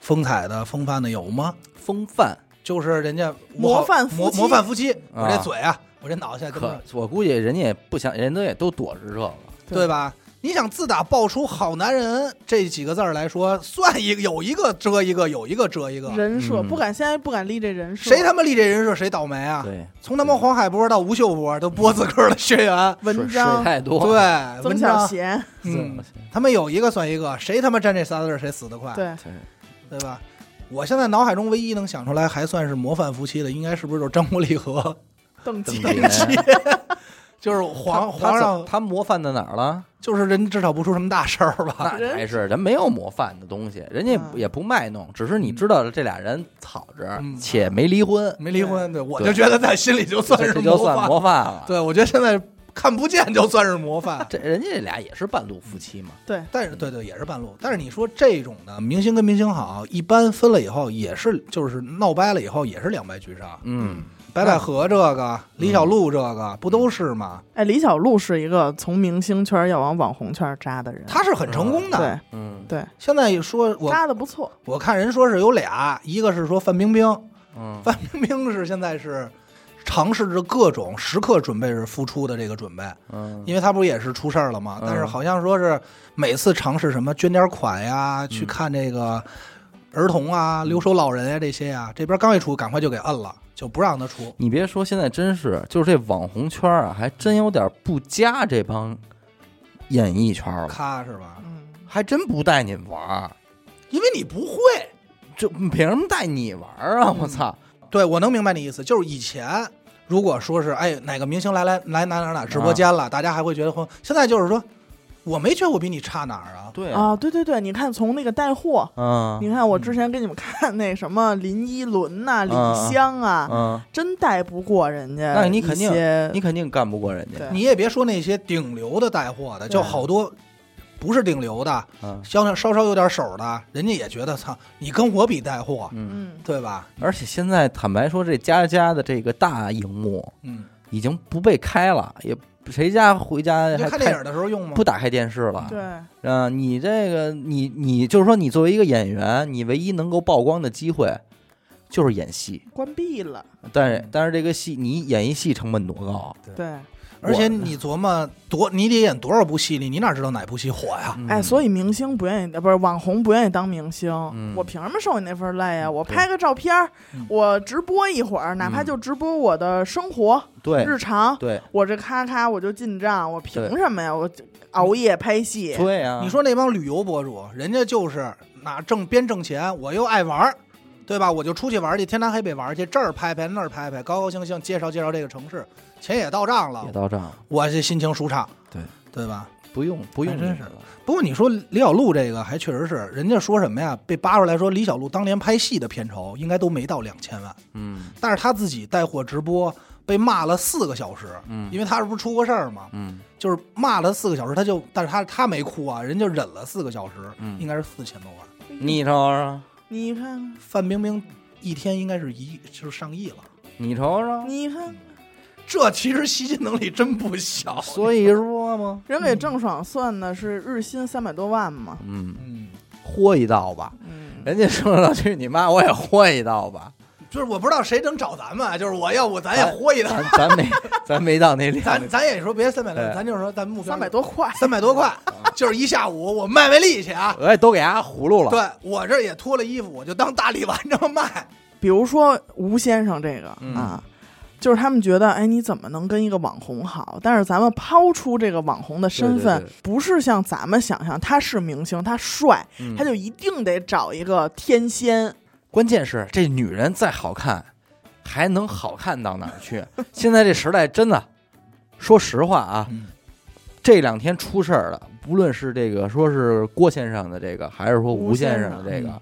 Speaker 3: 风采的风范的有吗？
Speaker 1: 风范
Speaker 3: 就是人家
Speaker 2: 模范夫妻
Speaker 3: 模模范夫妻，
Speaker 1: 啊
Speaker 3: 我这嘴啊，我这脑袋现在根
Speaker 1: 可
Speaker 3: 本
Speaker 1: 我估计人家也不想，人都也都躲着这个。
Speaker 3: 对吧？你想自打爆出“好男人”这几个字儿来说，算一个有一个遮一个，有一个遮一个，
Speaker 2: 人设、
Speaker 1: 嗯
Speaker 2: 不敢，现在不敢立这人设。
Speaker 3: 谁他妈立这人设谁倒霉啊？
Speaker 1: 对，
Speaker 3: 从他妈黄海波到吴秀波都播自个儿的学员，
Speaker 2: 文
Speaker 1: 水水
Speaker 2: 章
Speaker 1: 太多，
Speaker 3: 对，
Speaker 2: 曾
Speaker 3: 文章，
Speaker 2: 小贤，
Speaker 3: 嗯，他们有一个算一个，谁他妈沾这仨字儿谁死得快，
Speaker 2: 对，
Speaker 3: 对吧？我现在脑海中唯一能想出来还算是模范夫妻的，应该是不是就是张国立和
Speaker 2: 邓
Speaker 1: 邓
Speaker 2: 婕
Speaker 1: 婕
Speaker 3: 就是皇皇上，
Speaker 1: 他模范在哪儿了？
Speaker 3: 就是人至少不出什么大事儿吧？
Speaker 1: 那还是人没有模范的东西，人家
Speaker 2: 嗯
Speaker 1: 也不卖弄，只是你知道了这俩人吵着
Speaker 3: 嗯，
Speaker 1: 且没离婚，
Speaker 3: 没离婚，对我就觉得在心里就算是
Speaker 1: 就算。模范了。
Speaker 3: 对，我觉得现在看不见就算是模范。
Speaker 1: 这人家这俩也是半路夫妻嘛，
Speaker 2: 对，
Speaker 3: 但是对对也是半路，但是你说这种的明星跟明星好，一般分了以后也是就是闹掰了以后也是两败俱伤。
Speaker 1: 嗯，
Speaker 3: 白百合这个，李小璐这个不都是吗？
Speaker 2: 哎，李小璐是一个从明星圈要往网红圈扎的人，
Speaker 3: 她是很成功的。
Speaker 2: 对
Speaker 1: 嗯
Speaker 2: 对，
Speaker 3: 现在说我
Speaker 2: 扎的不错。
Speaker 3: 我看人说是有俩，一个是说范冰冰，
Speaker 1: 嗯，
Speaker 3: 范冰冰是现在是尝试着各种时刻准备着复出的这个准备，
Speaker 1: 嗯，
Speaker 3: 因为她不也是出事儿了吗？
Speaker 1: 嗯
Speaker 3: 但是好像说是每次尝试什么捐点款呀，
Speaker 1: 嗯
Speaker 3: 去看这个儿童啊、留守老人呀这些呀，这边刚一出，赶快就给摁了，就不让他出。
Speaker 1: 你别说，现在真是就是这网红圈啊，还真有点不加这帮演艺圈了，
Speaker 3: 咔是吧？
Speaker 2: 嗯，
Speaker 1: 还真不带你玩儿，
Speaker 3: 因为你不会。
Speaker 1: 这凭什么带你玩儿啊？我操！
Speaker 3: 对，我能明白你意思，就是以前如果说是哎哪个明星来来来哪哪哪直播间了，大家还会觉得慌。现在就是说，我没觉得我比你差哪儿啊。
Speaker 1: 对
Speaker 2: 啊，对对对，你看从那个带货，
Speaker 1: 嗯。
Speaker 2: 你看我之前给你们看那什么林依轮呐、李
Speaker 1: 嗯
Speaker 2: 湘啊，
Speaker 1: 嗯，
Speaker 2: 真带不过人家。
Speaker 1: 那你肯定你肯定干不过人家，
Speaker 3: 你也别说那些顶流的带货的，就好多不是顶流的，
Speaker 1: 嗯。
Speaker 3: 稍稍稍稍有点手的，人家也觉得操，你跟我比带货，对吧？
Speaker 1: 而且现在坦白说，这家家的这个大荧幕
Speaker 3: 嗯，
Speaker 1: 已经不被开了，也谁家回家
Speaker 3: 看电影的时候用吗？
Speaker 1: 不打开电视了？
Speaker 2: 对，
Speaker 1: 啊，你这个你你就是说，你作为一个演员，你唯一能够曝光的机会就是演戏，
Speaker 2: 关闭了。
Speaker 1: 但是但是这个戏你演一戏成本多高？
Speaker 2: 对，
Speaker 3: 而且你琢磨多，你得演多少部戏里，你哪知道哪部戏火呀？
Speaker 2: 哎，所
Speaker 1: 以
Speaker 2: 以明星不愿意，呃不是网红不愿意当明星，
Speaker 1: 嗯
Speaker 2: 我凭什么受你那份累啊？我拍个照片我直播一会儿，哪怕
Speaker 1: 嗯
Speaker 2: 就直播我的生活、
Speaker 1: 对
Speaker 2: 日常，
Speaker 1: 对
Speaker 2: 我这咔咔我就进账，我凭什么呀？我熬夜拍戏，
Speaker 1: 对啊，
Speaker 3: 你说那帮旅游博主，人家就是哪挣边挣钱，我又爱玩儿，对吧？我就出去玩儿去，天南海北玩儿去，这儿拍拍那儿拍拍，高高兴兴介绍介绍这个城市，钱也到账了
Speaker 1: 也，到账了，
Speaker 3: 我这心情舒畅，
Speaker 1: 对
Speaker 3: 对吧？
Speaker 1: 不用不用
Speaker 3: 真是
Speaker 1: 这个了
Speaker 3: 不过你说李小璐这个还确实是，人家说什么呀？被扒出来说李小璐当年拍戏的片酬应该都没到两千万，
Speaker 1: 嗯
Speaker 3: 但是他自己带货直播被骂了四个小时，
Speaker 1: 嗯
Speaker 3: 因为他是不是出过事儿嘛？
Speaker 1: 嗯
Speaker 3: 就是骂了四个小时，他就，但是他他没哭啊，人就忍了四个小时，
Speaker 1: 嗯
Speaker 3: 应该是四千多万。
Speaker 1: 你瞅瞅
Speaker 2: 你看，
Speaker 3: 范冰冰一天应该是一就是上亿了，
Speaker 1: 你瞅瞅，
Speaker 2: 你看，
Speaker 3: 这其实吸金能力真不小。
Speaker 1: 所以说嘛，
Speaker 2: 人给郑爽算的是日薪三百多万嘛，
Speaker 1: 嗯，
Speaker 3: 嗯，
Speaker 1: 豁一道吧，
Speaker 2: 嗯，
Speaker 1: 人家说了去你妈，我也豁一道吧，
Speaker 3: 就是我不知道谁能找咱们啊，就是我要不咱也豁一道，
Speaker 1: 咱没 咱没到那量
Speaker 3: 咱，咱也说别三百多，咱就是说咱目标
Speaker 2: 三百多块，
Speaker 3: 三百多块，就是一下午我卖卖力气啊。
Speaker 1: 我也都给伢葫芦了，
Speaker 3: 对我这也脱了衣服，我就当大力丸这么卖。
Speaker 2: 比如说吴先生这个、
Speaker 1: 嗯
Speaker 2: 啊，就是他们觉得，哎，你怎么能跟一个网红好？但是咱们抛出这个网红的身份，
Speaker 1: 对对对
Speaker 2: 不是像咱们想象他是明星，他帅，
Speaker 1: 嗯
Speaker 2: 他就一定得找一个天仙。
Speaker 1: 关键是这女人再好看，还能好看到哪儿去？现在这时代真的，说实话啊，
Speaker 3: 嗯
Speaker 1: 这两天出事儿了，不论是这个说是郭先生的这个，还是说吴先生的这个
Speaker 3: 嗯，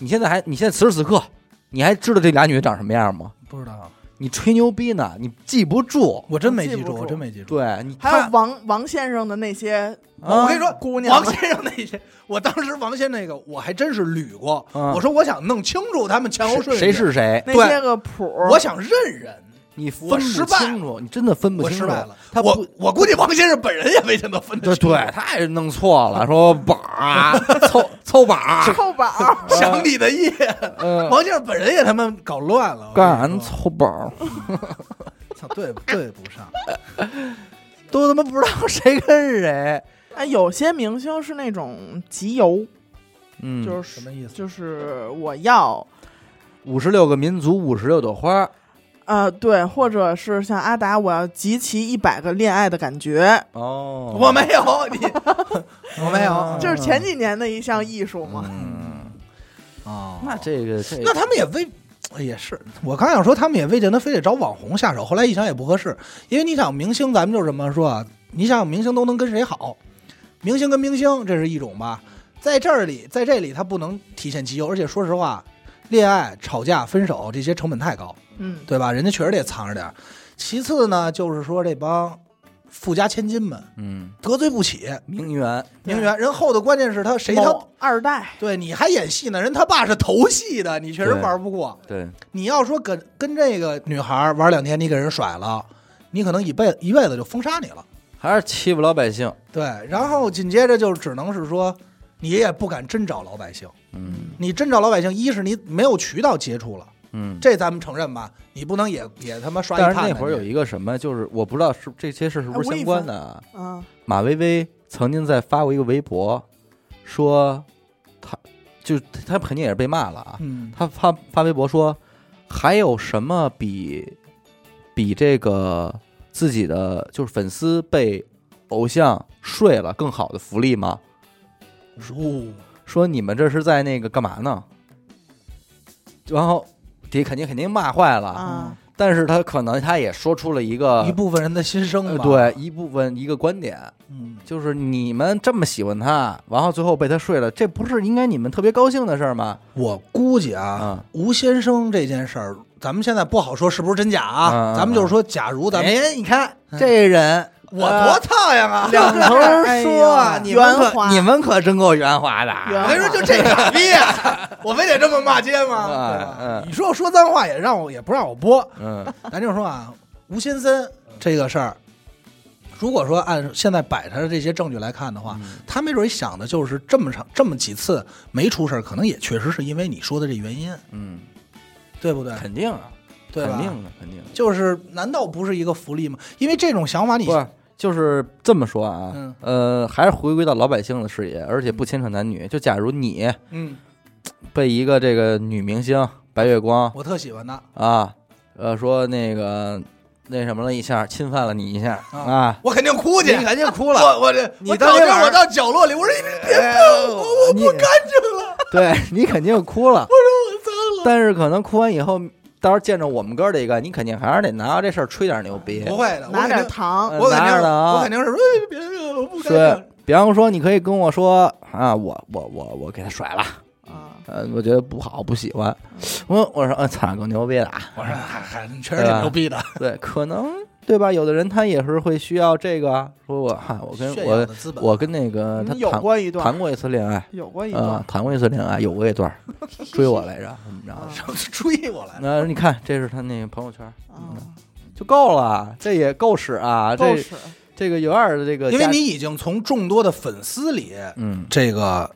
Speaker 1: 你现在还你现在此时此刻，你还知道这俩女的长什么样吗？
Speaker 3: 不知道，
Speaker 1: 你吹牛逼呢，你记不住。
Speaker 3: 我真没记住，我真没记住。
Speaker 1: 对你
Speaker 2: 还有
Speaker 1: 看，
Speaker 2: 王王先生的那些，
Speaker 1: 啊
Speaker 3: 我跟你说，
Speaker 2: 姑娘们
Speaker 3: 王先生那些，我当时王先生那个我还真是捋过。
Speaker 1: 嗯
Speaker 3: 我说我想弄清楚他们前后顺序，
Speaker 1: 谁是谁，
Speaker 2: 那
Speaker 3: 对
Speaker 2: 些个谱，
Speaker 3: 我想认人。
Speaker 1: 你分不清楚，你真的分不清楚。
Speaker 3: 我失败了，
Speaker 1: 他
Speaker 3: 我我估计王先生本人也没见得分得
Speaker 1: 对
Speaker 3: 清
Speaker 1: 对，他也弄错了，说宝儿凑凑宝儿，
Speaker 2: 臭宝儿，
Speaker 3: 想你的意，
Speaker 1: 呃，
Speaker 3: 王先生本人也他妈搞乱了。
Speaker 1: 干啥
Speaker 3: 我跟你说
Speaker 1: 凑宝儿？
Speaker 3: 操，对对不上。
Speaker 1: 都他妈不知道谁跟谁。
Speaker 2: 哎，有些明星是那种集邮，
Speaker 1: 嗯，
Speaker 2: 就是
Speaker 3: 什么意思？
Speaker 2: 就是我要。
Speaker 1: 五十六个民族，五十六朵花。
Speaker 2: 呃，对，或者是像阿达，我要集齐一百个恋爱的感觉，
Speaker 1: 哦，
Speaker 3: 我没有你，我没有。
Speaker 1: 嗯
Speaker 2: 这是前几年的一项艺术嘛。
Speaker 1: 嗯，
Speaker 3: 哦
Speaker 1: 那这个这
Speaker 3: 那他们也未也是，我刚想说他们也未见得非得找网红下手，后来一想也不合适，因为你想明星，咱们就这么说啊，你想明星都能跟谁好，明星跟明星这是一种吧，在这里在这里他不能体现其优，而且说实话，恋爱、吵架、分手这些成本太高，
Speaker 2: 嗯，
Speaker 3: 对吧？人家确实得藏着点儿。其次呢，就是说这帮富家千金们
Speaker 1: 嗯，
Speaker 3: 得罪不起，
Speaker 1: 名媛，
Speaker 3: 名媛人后头关键是他谁他
Speaker 2: 二代，
Speaker 3: 对你还演戏呢，人他爸是头戏的，你确实玩不过。
Speaker 1: 对，
Speaker 3: 你要说跟跟这个女孩玩两天，你给人甩了，你可能一辈一辈子就封杀你了。
Speaker 1: 还是欺负老百姓。
Speaker 3: 对，然后紧接着就只能是说，你也不敢真找老百姓。
Speaker 1: 嗯
Speaker 3: 你真找老百姓，一是你没有渠道接触了，
Speaker 1: 嗯。
Speaker 3: 这咱们承认吧，你不能也也他妈刷一
Speaker 1: 但是
Speaker 3: 探
Speaker 1: 那会儿有一个什么，就是我不知道是这些事是不是相关的啊。
Speaker 2: 嗯，
Speaker 1: 马薇薇曾经在发过一个微博，说他就他肯定也是被骂了啊。
Speaker 3: 嗯
Speaker 1: 他发发微博说，还有什么比比这个自己的就是粉丝被偶像睡了更好的福利吗？
Speaker 3: 哦，
Speaker 1: 说你们这是在那个干嘛呢？然后底下肯定肯定骂坏了。
Speaker 2: 啊，
Speaker 1: 但是他可能他也说出了一个
Speaker 3: 一部分人的心声
Speaker 1: 对，一部分一个观点，
Speaker 3: 嗯，
Speaker 1: 就是你们这么喜欢他，然后最后被他睡了，这不是应该你们特别高兴的事儿吗？
Speaker 3: 我估计啊
Speaker 1: 嗯，
Speaker 3: 吴先生这件事儿，咱们现在不好说是不是真假啊。咱们就是说，假如咱们、
Speaker 1: 哎，你看这人，
Speaker 3: 我
Speaker 1: 呃
Speaker 3: 多苍蝇啊！
Speaker 1: 两头说，
Speaker 2: 哎
Speaker 1: 你们
Speaker 2: 圆滑
Speaker 1: 可你们可真够圆滑的。
Speaker 2: 圆
Speaker 3: 我跟你说，就这傻逼啊！我非得这么骂街吗？
Speaker 1: 嗯嗯
Speaker 3: 你说我说脏话也让我也不让我播，
Speaker 1: 嗯
Speaker 3: 咱就说啊，吴先森这个事儿，如果说按现在摆他的这些证据来看的话，
Speaker 1: 嗯
Speaker 3: 他没准想的就是这么长这么几次没出事儿，可能也确实是因为你说的这原因，
Speaker 1: 嗯，
Speaker 3: 对不对？
Speaker 1: 肯定啊，
Speaker 3: 对吧
Speaker 1: 肯定的，肯定。
Speaker 3: 就是难道不是一个福利吗？因为这种想法你，
Speaker 1: 不，就是这么说啊，
Speaker 3: 嗯。
Speaker 1: 呃，还是回归到老百姓的视野，而且不牵扯男女。就假如你
Speaker 3: 嗯，
Speaker 1: 被一个这个女明星白月光
Speaker 3: 我特喜欢她，
Speaker 1: 啊，呃，说那个那什么了一下，侵犯了你一下
Speaker 3: 啊。
Speaker 1: 啊，
Speaker 3: 我肯定哭去，
Speaker 1: 你肯定哭了。
Speaker 3: 我我这
Speaker 1: 你
Speaker 3: 我找这我到角落里，我说你别
Speaker 1: 哎
Speaker 3: 碰我，我
Speaker 1: 你
Speaker 3: 不干净了，
Speaker 1: 对你肯定哭了，
Speaker 3: 我说我脏了。
Speaker 1: 但是可能哭完以后，到时候见着我们哥儿这个，你肯定还是得拿着这事儿吹点牛逼。
Speaker 3: 不会的，我
Speaker 2: 拿点
Speaker 3: 肯定
Speaker 2: 糖，
Speaker 1: 呃
Speaker 3: 我肯定是我肯定是说哎别别，我不干
Speaker 1: 是
Speaker 3: 净。，
Speaker 1: 比方说，你可以跟我说啊，我我我我给他甩了，
Speaker 2: 啊，
Speaker 1: 呃，我觉得不好，不喜欢。我我说，嗯，操，够牛逼的啊！
Speaker 3: 我说还还确实挺牛逼的，
Speaker 1: 对，可能对吧？有的人他也是会需要这个啊，说我哈，我跟我。我跟那个他谈
Speaker 2: 过一段，
Speaker 1: 谈过一次恋爱，
Speaker 2: 有过一
Speaker 1: 啊
Speaker 2: 段，，
Speaker 1: 谈过一次恋爱，有过一段追我来着，怎么着？
Speaker 2: 啊
Speaker 3: 追我来着，
Speaker 1: 那你看，这是他那个朋友圈，
Speaker 2: 啊，
Speaker 1: 就够了，这也够使啊！这
Speaker 2: 够使，
Speaker 1: 这个有点这个，
Speaker 3: 因为你已经从众多的粉丝里
Speaker 1: 嗯。
Speaker 3: 这个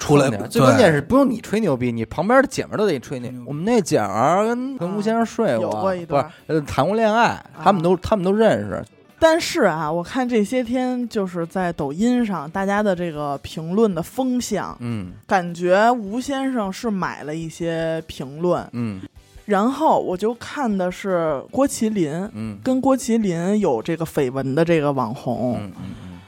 Speaker 3: 出来，
Speaker 1: 最关键
Speaker 3: 是
Speaker 1: 是不用你吹牛逼，你旁边的姐们儿都得吹牛
Speaker 3: 嗯。
Speaker 1: 我们那姐们儿跟跟吴先生睡
Speaker 2: 有
Speaker 1: 过，不是
Speaker 2: 过一段
Speaker 1: 呃谈过恋爱，他们都他们都认识。
Speaker 2: 但是啊，我看这些天就是在抖音上，大家的这个评论的风向，
Speaker 1: 嗯
Speaker 2: 感觉吴先生是买了一些评论，
Speaker 1: 嗯
Speaker 2: 然后我就看的是郭麒麟。
Speaker 1: 嗯
Speaker 2: 跟郭麒麟有这个绯闻的这个网红，
Speaker 1: 嗯嗯嗯，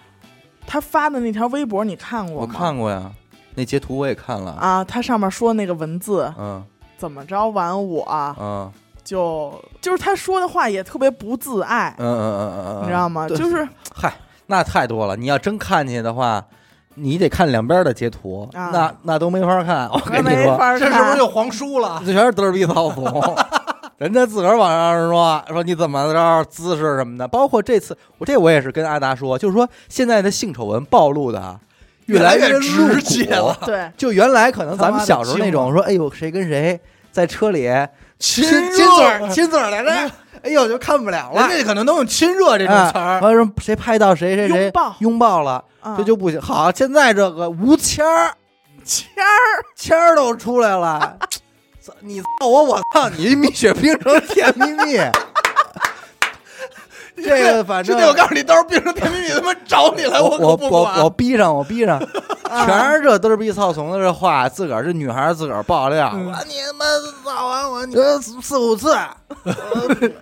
Speaker 2: 他发的那条微博你看过吗我？
Speaker 1: 看过呀，那截图我也看了。
Speaker 2: 啊，他上面说那个文字
Speaker 1: 嗯
Speaker 2: 怎么着玩我
Speaker 1: 嗯
Speaker 2: 就就是他说的话也特别不自爱，
Speaker 1: 嗯嗯嗯嗯，
Speaker 2: 你知道吗？就是
Speaker 1: 嗨，那太多了。你要真看见的话，你得看两边的截图，
Speaker 2: 啊
Speaker 1: 那那都没法看。我跟你说，
Speaker 2: 没法
Speaker 3: 这是不是就黄书了？
Speaker 1: 这全是嘚儿逼操怂。人家自个儿往上说说你怎么着姿势什么的，包括这次我这我也是跟阿达说，就是说现在的性丑闻暴露的啊越来
Speaker 3: 越直接了
Speaker 2: 对，
Speaker 1: 就原来可能咱们小时候那种说，哎呦谁跟谁在车里
Speaker 3: 亲
Speaker 1: 亲亲嘴儿 亲嘴儿来着，哎呦就看不了了。
Speaker 3: 人家可能都用亲热这种词儿，
Speaker 1: 哎完了说谁拍到谁谁谁
Speaker 2: 拥抱。
Speaker 1: 拥抱了，
Speaker 2: 啊
Speaker 1: 这就不行。好，现在这个无谦儿
Speaker 2: 签儿。
Speaker 1: 谦儿都出来了，你操我，我操你，蜜雪冰城甜蜜蜜。这个反正
Speaker 3: 兄弟，我告诉你，到时候变成甜蜜蜜他妈找你来，
Speaker 1: 我
Speaker 3: 可
Speaker 1: 我我。我逼上我逼上，全是这嘚儿逼操怂的这话，自个儿这女孩儿自个儿爆料，
Speaker 3: 嗯
Speaker 1: 我你他妈造完我你这四五次，呃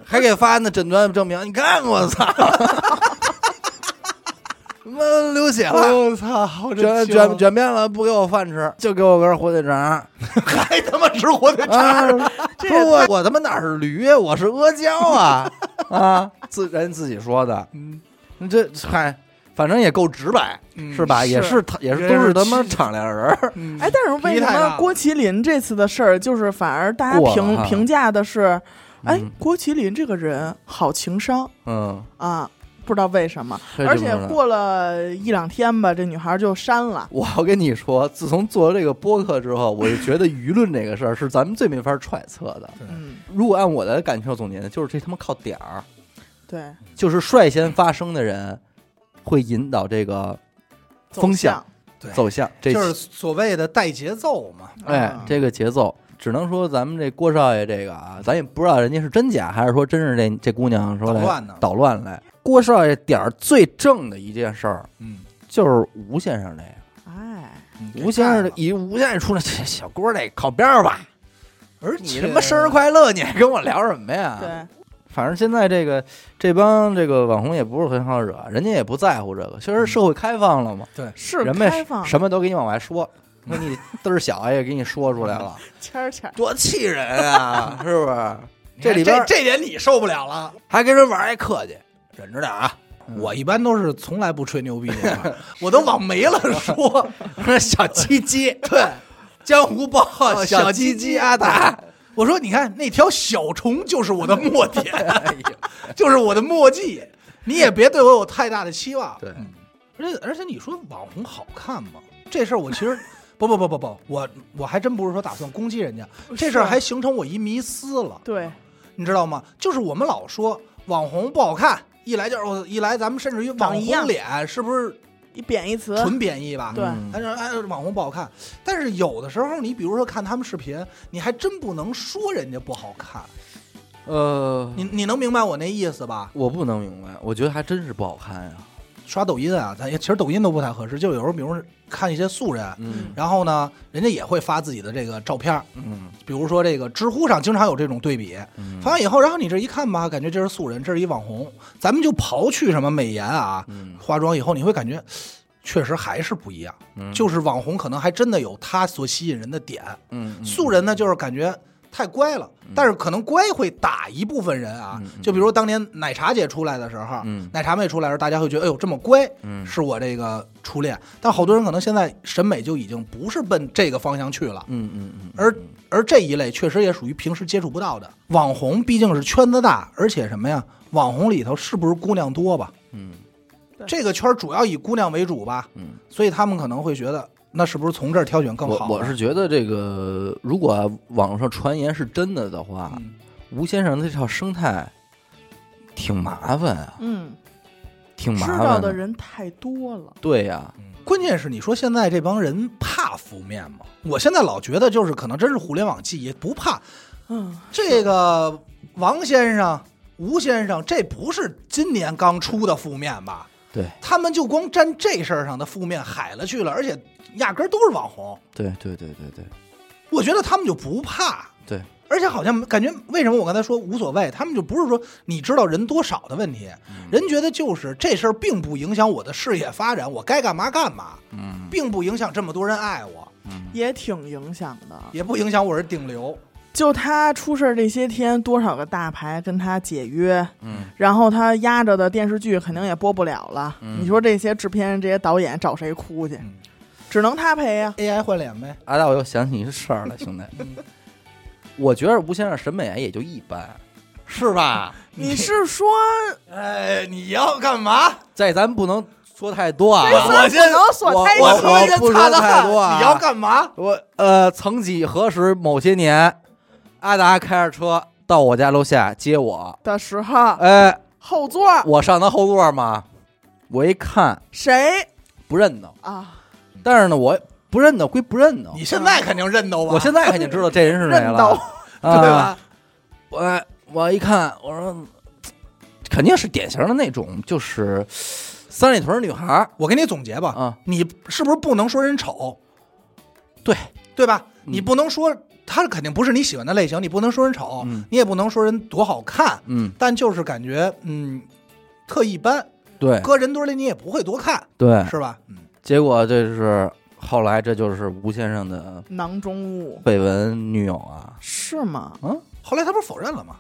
Speaker 1: 还给发那诊断证明，你看我操，他妈流血了。
Speaker 3: 我操！
Speaker 1: 卷卷卷遍了，不给我饭吃，就给我根火腿肠。
Speaker 3: 还他妈吃火腿肠
Speaker 1: 说我我他妈哪是驴呀，我是阿胶啊啊！自人自己说的，
Speaker 3: 嗯，
Speaker 1: 这嗨，反正也够直白，
Speaker 3: 嗯
Speaker 1: 是吧？也是他，也是都是他妈敞亮人儿。
Speaker 3: 嗯
Speaker 2: 哎，但是为什么郭麒麟这次的事儿，就是反而大家评评价的是，哎
Speaker 1: 嗯，
Speaker 2: 郭麒麟这个人好情商
Speaker 1: 嗯，
Speaker 2: 啊，不知道为什么，而且过了一两天吧，这女孩就删了。
Speaker 1: 我要跟你说，自从做了这个播客之后，我就觉得舆论这个事儿是咱们最没法揣测的。
Speaker 2: 嗯，
Speaker 1: 如果按我的感受总结呢，就是这他妈靠点儿，
Speaker 2: 对，
Speaker 1: 就是率先发声的人会引导这个风向
Speaker 2: 向
Speaker 1: 走向。这
Speaker 3: 就是所谓的带节奏嘛。
Speaker 1: 哎
Speaker 2: 啊，
Speaker 1: 这个节奏，只能说咱们这郭少爷这个啊，咱也不知道人家是真假，还是说真是这这姑娘说来
Speaker 3: 捣乱呢
Speaker 1: 捣乱来。郭少爷点儿最正的一件事儿，
Speaker 3: 嗯，
Speaker 1: 就是吴先生这个。
Speaker 2: 哎，
Speaker 1: 吴先生的以吴先生出来，这小郭这靠边儿吧，
Speaker 3: 而
Speaker 1: 你
Speaker 3: 且
Speaker 1: 他妈生日快乐，你还跟我聊什么呀？
Speaker 2: 对，
Speaker 1: 反正现在这个这帮这个网红也不是很好惹，人家也不在乎这个。确实社会开放了嘛，
Speaker 2: 是
Speaker 1: 人们
Speaker 2: 开放，
Speaker 1: 什么都给你往外说，说你嘚儿小也给你说出来了，
Speaker 2: 谦儿谦儿，
Speaker 1: 多气人啊！是不是？这里边
Speaker 3: 这这点你受不了了。
Speaker 1: 还跟人玩儿还客气，忍着点啊！
Speaker 3: 我一般都是从来不吹牛逼的，我都往没了说。
Speaker 1: 小鸡鸡，
Speaker 3: 对，
Speaker 1: 江湖报号
Speaker 3: 小
Speaker 1: 鸡
Speaker 3: 鸡鸡
Speaker 1: 阿达，
Speaker 3: 我说你看那条小虫就是我的墨点，
Speaker 1: 哎呀，
Speaker 3: 就是我的墨迹，你也别对我有太大的期望。
Speaker 1: 对
Speaker 3: 嗯而且而且你说网红好看吗？这事儿我其实不不不不不，我我还真不是说打算攻击人家，这事儿还形成我一迷思了，
Speaker 2: 对，
Speaker 3: 你知道吗？就是我们老说网红不好看，一来就是我一来咱们甚至于网红脸是不是
Speaker 2: 一贬义词，
Speaker 3: 纯贬义吧？
Speaker 2: 对
Speaker 1: 嗯
Speaker 3: 他说哎网红不好看，但是有的时候你比如说看他们视频，你还真不能说人家不好看，
Speaker 1: 呃，
Speaker 3: 你你能明白我那意思吧？
Speaker 1: 我不能明白，我觉得还真是不好看呀。
Speaker 3: 刷抖音啊，咱也其实抖音都不太合适，就有时候比如看一些素人，
Speaker 1: 嗯。
Speaker 3: 然后呢，人家也会发自己的这个照片，
Speaker 1: 嗯。
Speaker 3: 比如说这个知乎上经常有这种对比，
Speaker 1: 嗯。
Speaker 3: 发完以后，然后你这一看吧，感觉这是素人，这是一网红，咱们就刨去什么美颜啊、
Speaker 1: 嗯。
Speaker 3: 化妆以后，你会感觉确实还是不一样，
Speaker 1: 嗯。
Speaker 3: 就是网红可能还真的有他所吸引人的点，
Speaker 1: 嗯嗯。
Speaker 3: 素人呢就是感觉太乖了，但是可能乖会打一部分人啊，就比如当年奶茶姐出来的时候，
Speaker 1: 嗯
Speaker 3: 奶茶妹出来的时候，大家会觉得哎呦这么乖，
Speaker 1: 嗯
Speaker 3: 是我这个初恋，但好多人可能现在审美就已经不是奔这个方向去了。
Speaker 1: 嗯嗯嗯，
Speaker 3: 而而这一类确实也属于平时接触不到的。网红毕竟是圈子大，而且什么呀？网红里头是不是姑娘多吧？
Speaker 1: 嗯
Speaker 3: 这个圈主要以姑娘为主吧，
Speaker 1: 嗯，
Speaker 3: 所以他们可能会觉得，那是不是从这儿挑选更好我？
Speaker 1: 我是觉得这个，如果网上传言是真的的话，
Speaker 3: 嗯
Speaker 1: 吴先生这套生态挺麻烦啊，
Speaker 2: 嗯，
Speaker 1: 挺麻烦知
Speaker 2: 道的人太多了，
Speaker 1: 对呀，
Speaker 3: 关键是你说现在这帮人怕负面吗？我现在老觉得就是可能真是互联网记忆，不怕
Speaker 2: 嗯，
Speaker 3: 这个王先生、吴先生，这不是今年刚出的负面吧？
Speaker 1: 对
Speaker 3: 他们就光沾这事儿上的负面海了去了，而且压根儿都是网红。
Speaker 1: 对对对对对
Speaker 3: 我觉得他们就不怕，
Speaker 1: 对，
Speaker 3: 而且好像感觉为什么我刚才说无所谓，他们就不是说你知道人多少的问题，人觉得就是这事儿并不影响我的事业发展，我该干嘛干嘛，
Speaker 1: 嗯
Speaker 3: 并不影响这么多人爱我，
Speaker 1: 嗯
Speaker 2: 也挺影响的。
Speaker 3: 也不影响我是顶流。
Speaker 2: 就他出事儿这些天，多少个大牌跟他解约，
Speaker 1: 嗯
Speaker 2: 然后他压着的电视剧肯定也播不了了。
Speaker 1: 嗯
Speaker 2: 你说这些制片人、这些导演找谁哭去？
Speaker 3: 嗯
Speaker 2: 只能他赔呀、
Speaker 3: AI 换脸呗，
Speaker 1: 阿达，我又想起一事儿了，兄弟，我觉得吴先生审美也就一般，是吧？
Speaker 2: 你是说
Speaker 3: 哎，你要干嘛？
Speaker 1: 在咱不能说太多啊，
Speaker 2: 这算不能所
Speaker 1: 我
Speaker 2: 太
Speaker 1: 我
Speaker 2: 细
Speaker 1: 我不说太多啊。
Speaker 3: 你要干嘛？
Speaker 1: 我呃，曾几何时某些年，阿达开着车到我家楼下接我，
Speaker 2: 的时候，
Speaker 1: 哎，
Speaker 2: 后座
Speaker 1: 我上他后座嘛，我一看
Speaker 2: 谁？
Speaker 1: 不认得，
Speaker 2: 啊？
Speaker 1: 但是呢，我不认得归不认得，
Speaker 3: 你现在肯定认得我，
Speaker 1: 我现在肯定知道这人是谁
Speaker 2: 认
Speaker 1: 了
Speaker 3: 对吧？
Speaker 1: 我我一看，我说肯定是典型的那种，就是三里屯女孩儿。
Speaker 3: 我给你总结吧，
Speaker 1: 啊，
Speaker 3: 你是不是不能说人丑？
Speaker 1: 对。
Speaker 3: 对吧？
Speaker 1: 嗯。
Speaker 3: 你不能说他肯定不是你喜欢的类型，你不能说人丑，
Speaker 1: 嗯。
Speaker 3: 你也不能说人多好看，
Speaker 1: 嗯，
Speaker 3: 但就是感觉嗯特一般，
Speaker 1: 对。
Speaker 3: 搁人堆里你也不会多看，
Speaker 1: 对，
Speaker 3: 是吧？嗯，
Speaker 1: 结果这是后来这就是吴先生的
Speaker 2: 囊中物
Speaker 1: 绯闻女友啊，
Speaker 2: 是吗？
Speaker 1: 嗯
Speaker 3: 后来他不是否认了吗？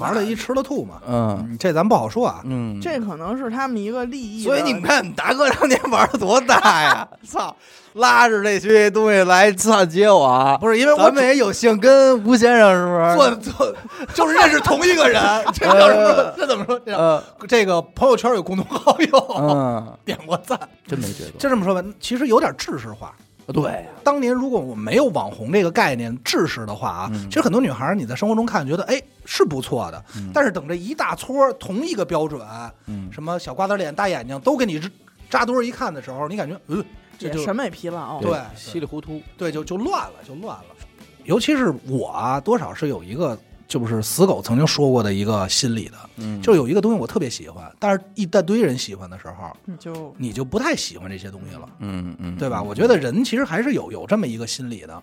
Speaker 3: 玩了一吃了吐嘛，
Speaker 1: 嗯
Speaker 3: 嗯，这咱不好说啊。
Speaker 1: 嗯，
Speaker 2: 这可能是他们一个利益。
Speaker 1: 所以你们看，你大哥当年玩的多大呀！操，拉着这些东西来操接我，
Speaker 3: 不是因为我
Speaker 1: 咱们也有幸跟吴先生是不是？
Speaker 3: 做做就是认识同一个人，这叫什么？这怎么说？这
Speaker 1: 呃
Speaker 3: 这个朋友圈有共同好友，
Speaker 1: 嗯，
Speaker 3: 点过赞。
Speaker 1: 真没觉得，
Speaker 3: 就这么说吧，其实有点制式化。
Speaker 1: 对，
Speaker 3: 当年如果我没有网红这个概念制识的话啊，
Speaker 1: 嗯。
Speaker 3: 其实很多女孩你在生活中看觉得哎是不错的，
Speaker 1: 嗯。
Speaker 3: 但是等这一大撮同一个标准，
Speaker 1: 嗯，
Speaker 3: 什么小瓜子脸、大眼睛都给你扎堆儿一看的时候，你感觉嗯这就
Speaker 2: 审美疲劳。
Speaker 3: 对。
Speaker 1: 稀里糊涂，
Speaker 3: 对就就乱了，就乱了。尤其是我啊，多少是有一个就是死狗曾经说过的一个心理的，
Speaker 1: 嗯，
Speaker 3: 就有一个东西我特别喜欢，但是一大堆人喜欢的时候，
Speaker 2: 你就
Speaker 3: 你就不太喜欢这些东西了。
Speaker 1: 嗯嗯，
Speaker 3: 对吧？我觉得人其实还是有有这么一个心理的。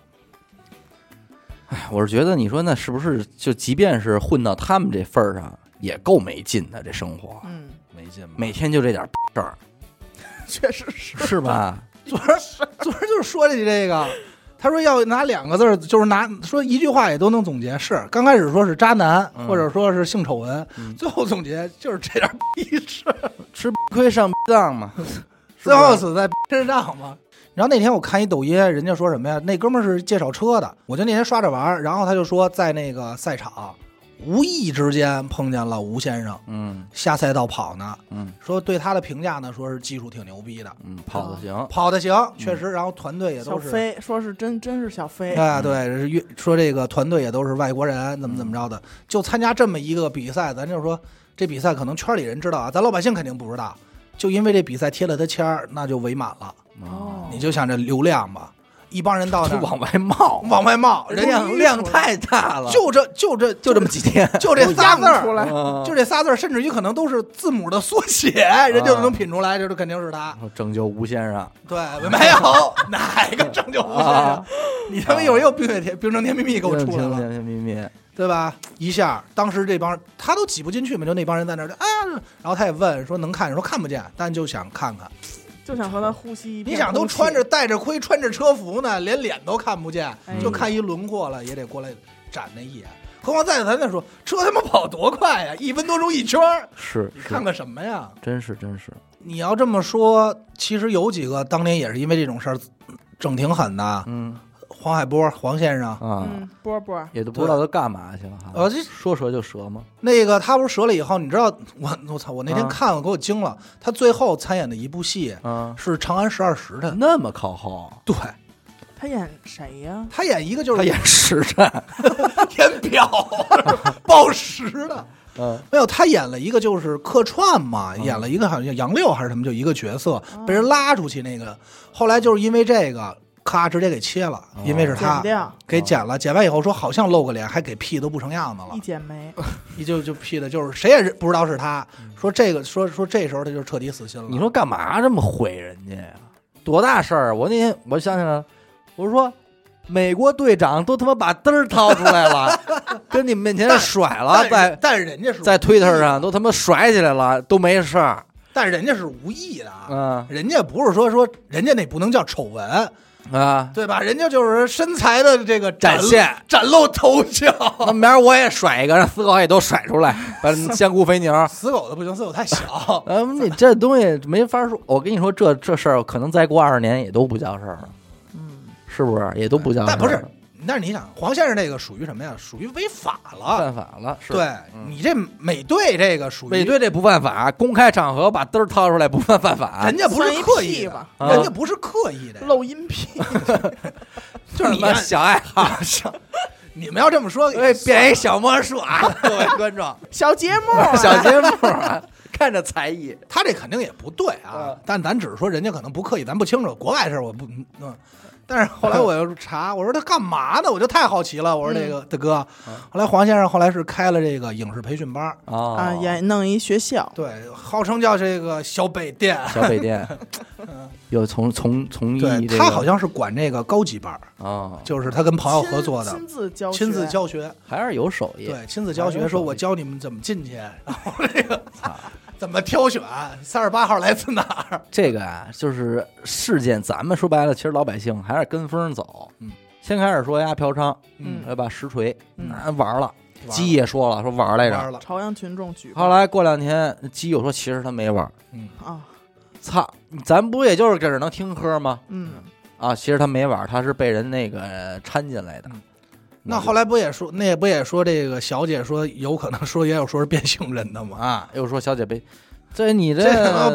Speaker 1: 哎我是觉得，你说那是不是就即便是混到他们这份儿上，也够没劲的这生活，
Speaker 2: 嗯，
Speaker 3: 没劲吧？
Speaker 1: 每天就这点事儿，
Speaker 2: 确实是。
Speaker 1: 是吧？
Speaker 3: 昨儿昨儿就是说起这个，他说要拿两个字儿，就是拿说一句话也都能总结。是刚开始说是渣男，
Speaker 1: 嗯
Speaker 3: 或者说是性丑闻，
Speaker 1: 嗯
Speaker 3: 最后总结就是这点逼事。
Speaker 1: 吃亏上当嘛，
Speaker 3: 最后死在身上嘛。然后那天我看一抖音，人家说什么呀？那哥们儿是介绍车的，我就那天刷着玩儿，然后他就说在那个赛场无意之间碰见了吴先生
Speaker 1: 嗯。
Speaker 3: 下赛道跑呢，
Speaker 1: 嗯。
Speaker 3: 说对他的评价呢，说是技术挺牛逼的，
Speaker 1: 嗯，跑的行，
Speaker 3: 跑的行，确实，然后团队也都是。
Speaker 2: 飞说是真真是小飞，
Speaker 3: 哎，对，是越说这个团队也都是外国人，怎么怎么着的，就参加这么一个比赛，咱就说这比赛可能圈里人知道啊，咱老百姓肯定不知道。就因为这比赛贴了他签儿，那就围满了。
Speaker 2: 哦。
Speaker 3: 你就想这流量吧，一帮人到那
Speaker 1: 就往外冒，
Speaker 3: 往外冒，人家
Speaker 1: 量量太大了，
Speaker 3: 就这就这
Speaker 1: 就这么几天，
Speaker 3: 就这仨字儿，
Speaker 2: 出来，
Speaker 1: 嗯。
Speaker 3: 就这仨字儿，甚至于可能都是字母的缩写，人就能品出来，这就肯定是他。
Speaker 1: 拯救吴先生，
Speaker 3: 对，没有 哪个拯救吴先生？
Speaker 1: 啊，
Speaker 3: 你他妈一会儿又冰雪甜冰城甜蜜蜜给我出来了，
Speaker 1: 甜甜蜜蜜，
Speaker 3: 对吧？一下，当时这帮他都挤不进去嘛，就那帮人在那儿就啊，然后他也问说能看，说看不见，但就想看看。
Speaker 2: 就想和他呼吸一片
Speaker 3: 你想都穿着戴着盔穿着车服呢，连脸都看不见，
Speaker 2: 哎
Speaker 3: 就看一轮廓了，也得过来展那一眼。何况再咱再说，车他妈跑多快呀，一分多钟一圈儿，
Speaker 1: 是是
Speaker 3: 你看看什么呀？
Speaker 1: 真是真是，
Speaker 3: 你要这么说，其实有几个当年也是因为这种事儿整挺狠的。
Speaker 1: 嗯
Speaker 3: 黄海波，黄先生，
Speaker 1: 啊，
Speaker 2: 嗯，波波
Speaker 1: 也都不知道他干嘛去了哈。
Speaker 3: 呃这
Speaker 1: 说折就折吗？
Speaker 3: 那个他不是折了以后，你知道我我操，我那天
Speaker 1: 啊
Speaker 3: 看了给我惊了。他最后参演的一部戏
Speaker 1: 啊，
Speaker 3: 是《长安十二时辰》，
Speaker 1: 那么靠后，
Speaker 3: 对
Speaker 2: 他演谁呀？
Speaker 3: 他演一个就是
Speaker 1: 他演时辰，
Speaker 3: 演表报时的。
Speaker 1: 嗯
Speaker 3: 没有，他演了一个就是客串嘛，
Speaker 1: 嗯
Speaker 3: 演了一个好像叫杨六还是什么，就一个角色被人拉出去那个。后来就是因为这个，咔直接给切了，
Speaker 1: 哦
Speaker 3: 因为是他给剪了，剪完以后说好像露个脸，还给 P 都不成样子了
Speaker 2: 一，剪没，
Speaker 3: 一就就 P 的就是谁也不知道是他。说这个说说这时候他就彻底死心了。
Speaker 1: 你说干嘛这么毁人家呀？多大事儿啊！我那天我想起来了，我说美国队长都他妈把嘚儿掏出来了，跟你们面前甩了，在
Speaker 3: 但是人家是
Speaker 1: 在推特上都他妈甩起来了，都没事儿。
Speaker 3: 但是人家是无意的啊，
Speaker 1: 嗯
Speaker 3: 人家不是说说人家那不能叫丑闻，
Speaker 1: 啊，
Speaker 3: 对吧？人家就是身材的这个
Speaker 1: 展现
Speaker 3: 展露头角。
Speaker 1: 那明儿我也甩一个，让死狗也都甩出来，把香菇肥牛。
Speaker 3: 死狗的不行，死狗太小。
Speaker 1: 嗯，你这东西没法说。我跟你说，这这事儿可能再过二十年也都不叫事儿了，
Speaker 2: 嗯，
Speaker 1: 是不是？也都不叫事。
Speaker 3: 但不是，但是你想，黄先生这个属于什么呀？属于违法了。
Speaker 1: 犯法了，是
Speaker 3: 对
Speaker 1: 嗯
Speaker 3: 你这美队这个属于
Speaker 1: 美队这不犯法，公开场合把嘚儿掏出来不犯犯法。
Speaker 3: 人家不是刻意的
Speaker 2: 吧，
Speaker 1: 啊
Speaker 3: 人家不是刻意的呀，
Speaker 2: 露阴屁，
Speaker 3: 就是
Speaker 1: 小爱好，
Speaker 3: 你们要这么说，
Speaker 1: 哎，变一小魔术啊！各位观众，
Speaker 2: 小节目啊，
Speaker 1: 小节目啊，看着才艺。
Speaker 3: 他这肯定也不对啊
Speaker 1: 嗯，
Speaker 3: 但咱只是说人家可能不刻意，咱不清楚国外事儿我不嗯。但是后来我又查，我说他干嘛呢？我就太好奇了。我说这个大哥。
Speaker 1: 嗯，
Speaker 3: 后来黄先生后来是开了这个影视培训班，
Speaker 1: 哦。
Speaker 2: 啊，也弄一学校，
Speaker 3: 对，号称叫这个小北电。
Speaker 1: 小北电 有从从从艺
Speaker 3: 对
Speaker 1: 这个，
Speaker 3: 他好像是管这个高级班儿，
Speaker 1: 啊，
Speaker 3: 就是他跟朋友合作的，
Speaker 2: 亲自教，
Speaker 3: 亲自，教学。
Speaker 1: 还是有手艺。
Speaker 3: 对，亲自教学，说我教你们怎么进去，然后这个
Speaker 1: 操
Speaker 3: 怎么挑选，三十八号来自哪儿？
Speaker 1: 这个啊，就是事件，咱们说白了，其实老百姓还是跟风走。
Speaker 3: 嗯，
Speaker 1: 先开始说呀嫖娼，
Speaker 2: 嗯
Speaker 1: 对吧？实锤，
Speaker 2: 嗯
Speaker 1: 玩了。
Speaker 3: 了
Speaker 1: 鸡也说了，说玩来着。
Speaker 3: 玩了，
Speaker 2: 朝阳群众举报
Speaker 1: 后来过两天，鸡又说其实他没玩。
Speaker 3: 嗯，
Speaker 2: 啊，
Speaker 1: 操，咱不也就是搁这能听喝吗？
Speaker 2: 嗯，
Speaker 1: 啊，其实他没玩，他是被人那个掺进来的
Speaker 3: 嗯。那后来不也说，那也不也说这个小姐说有可能说也有说是变性人的吗？
Speaker 1: 啊，又说小姐被，这你
Speaker 3: 这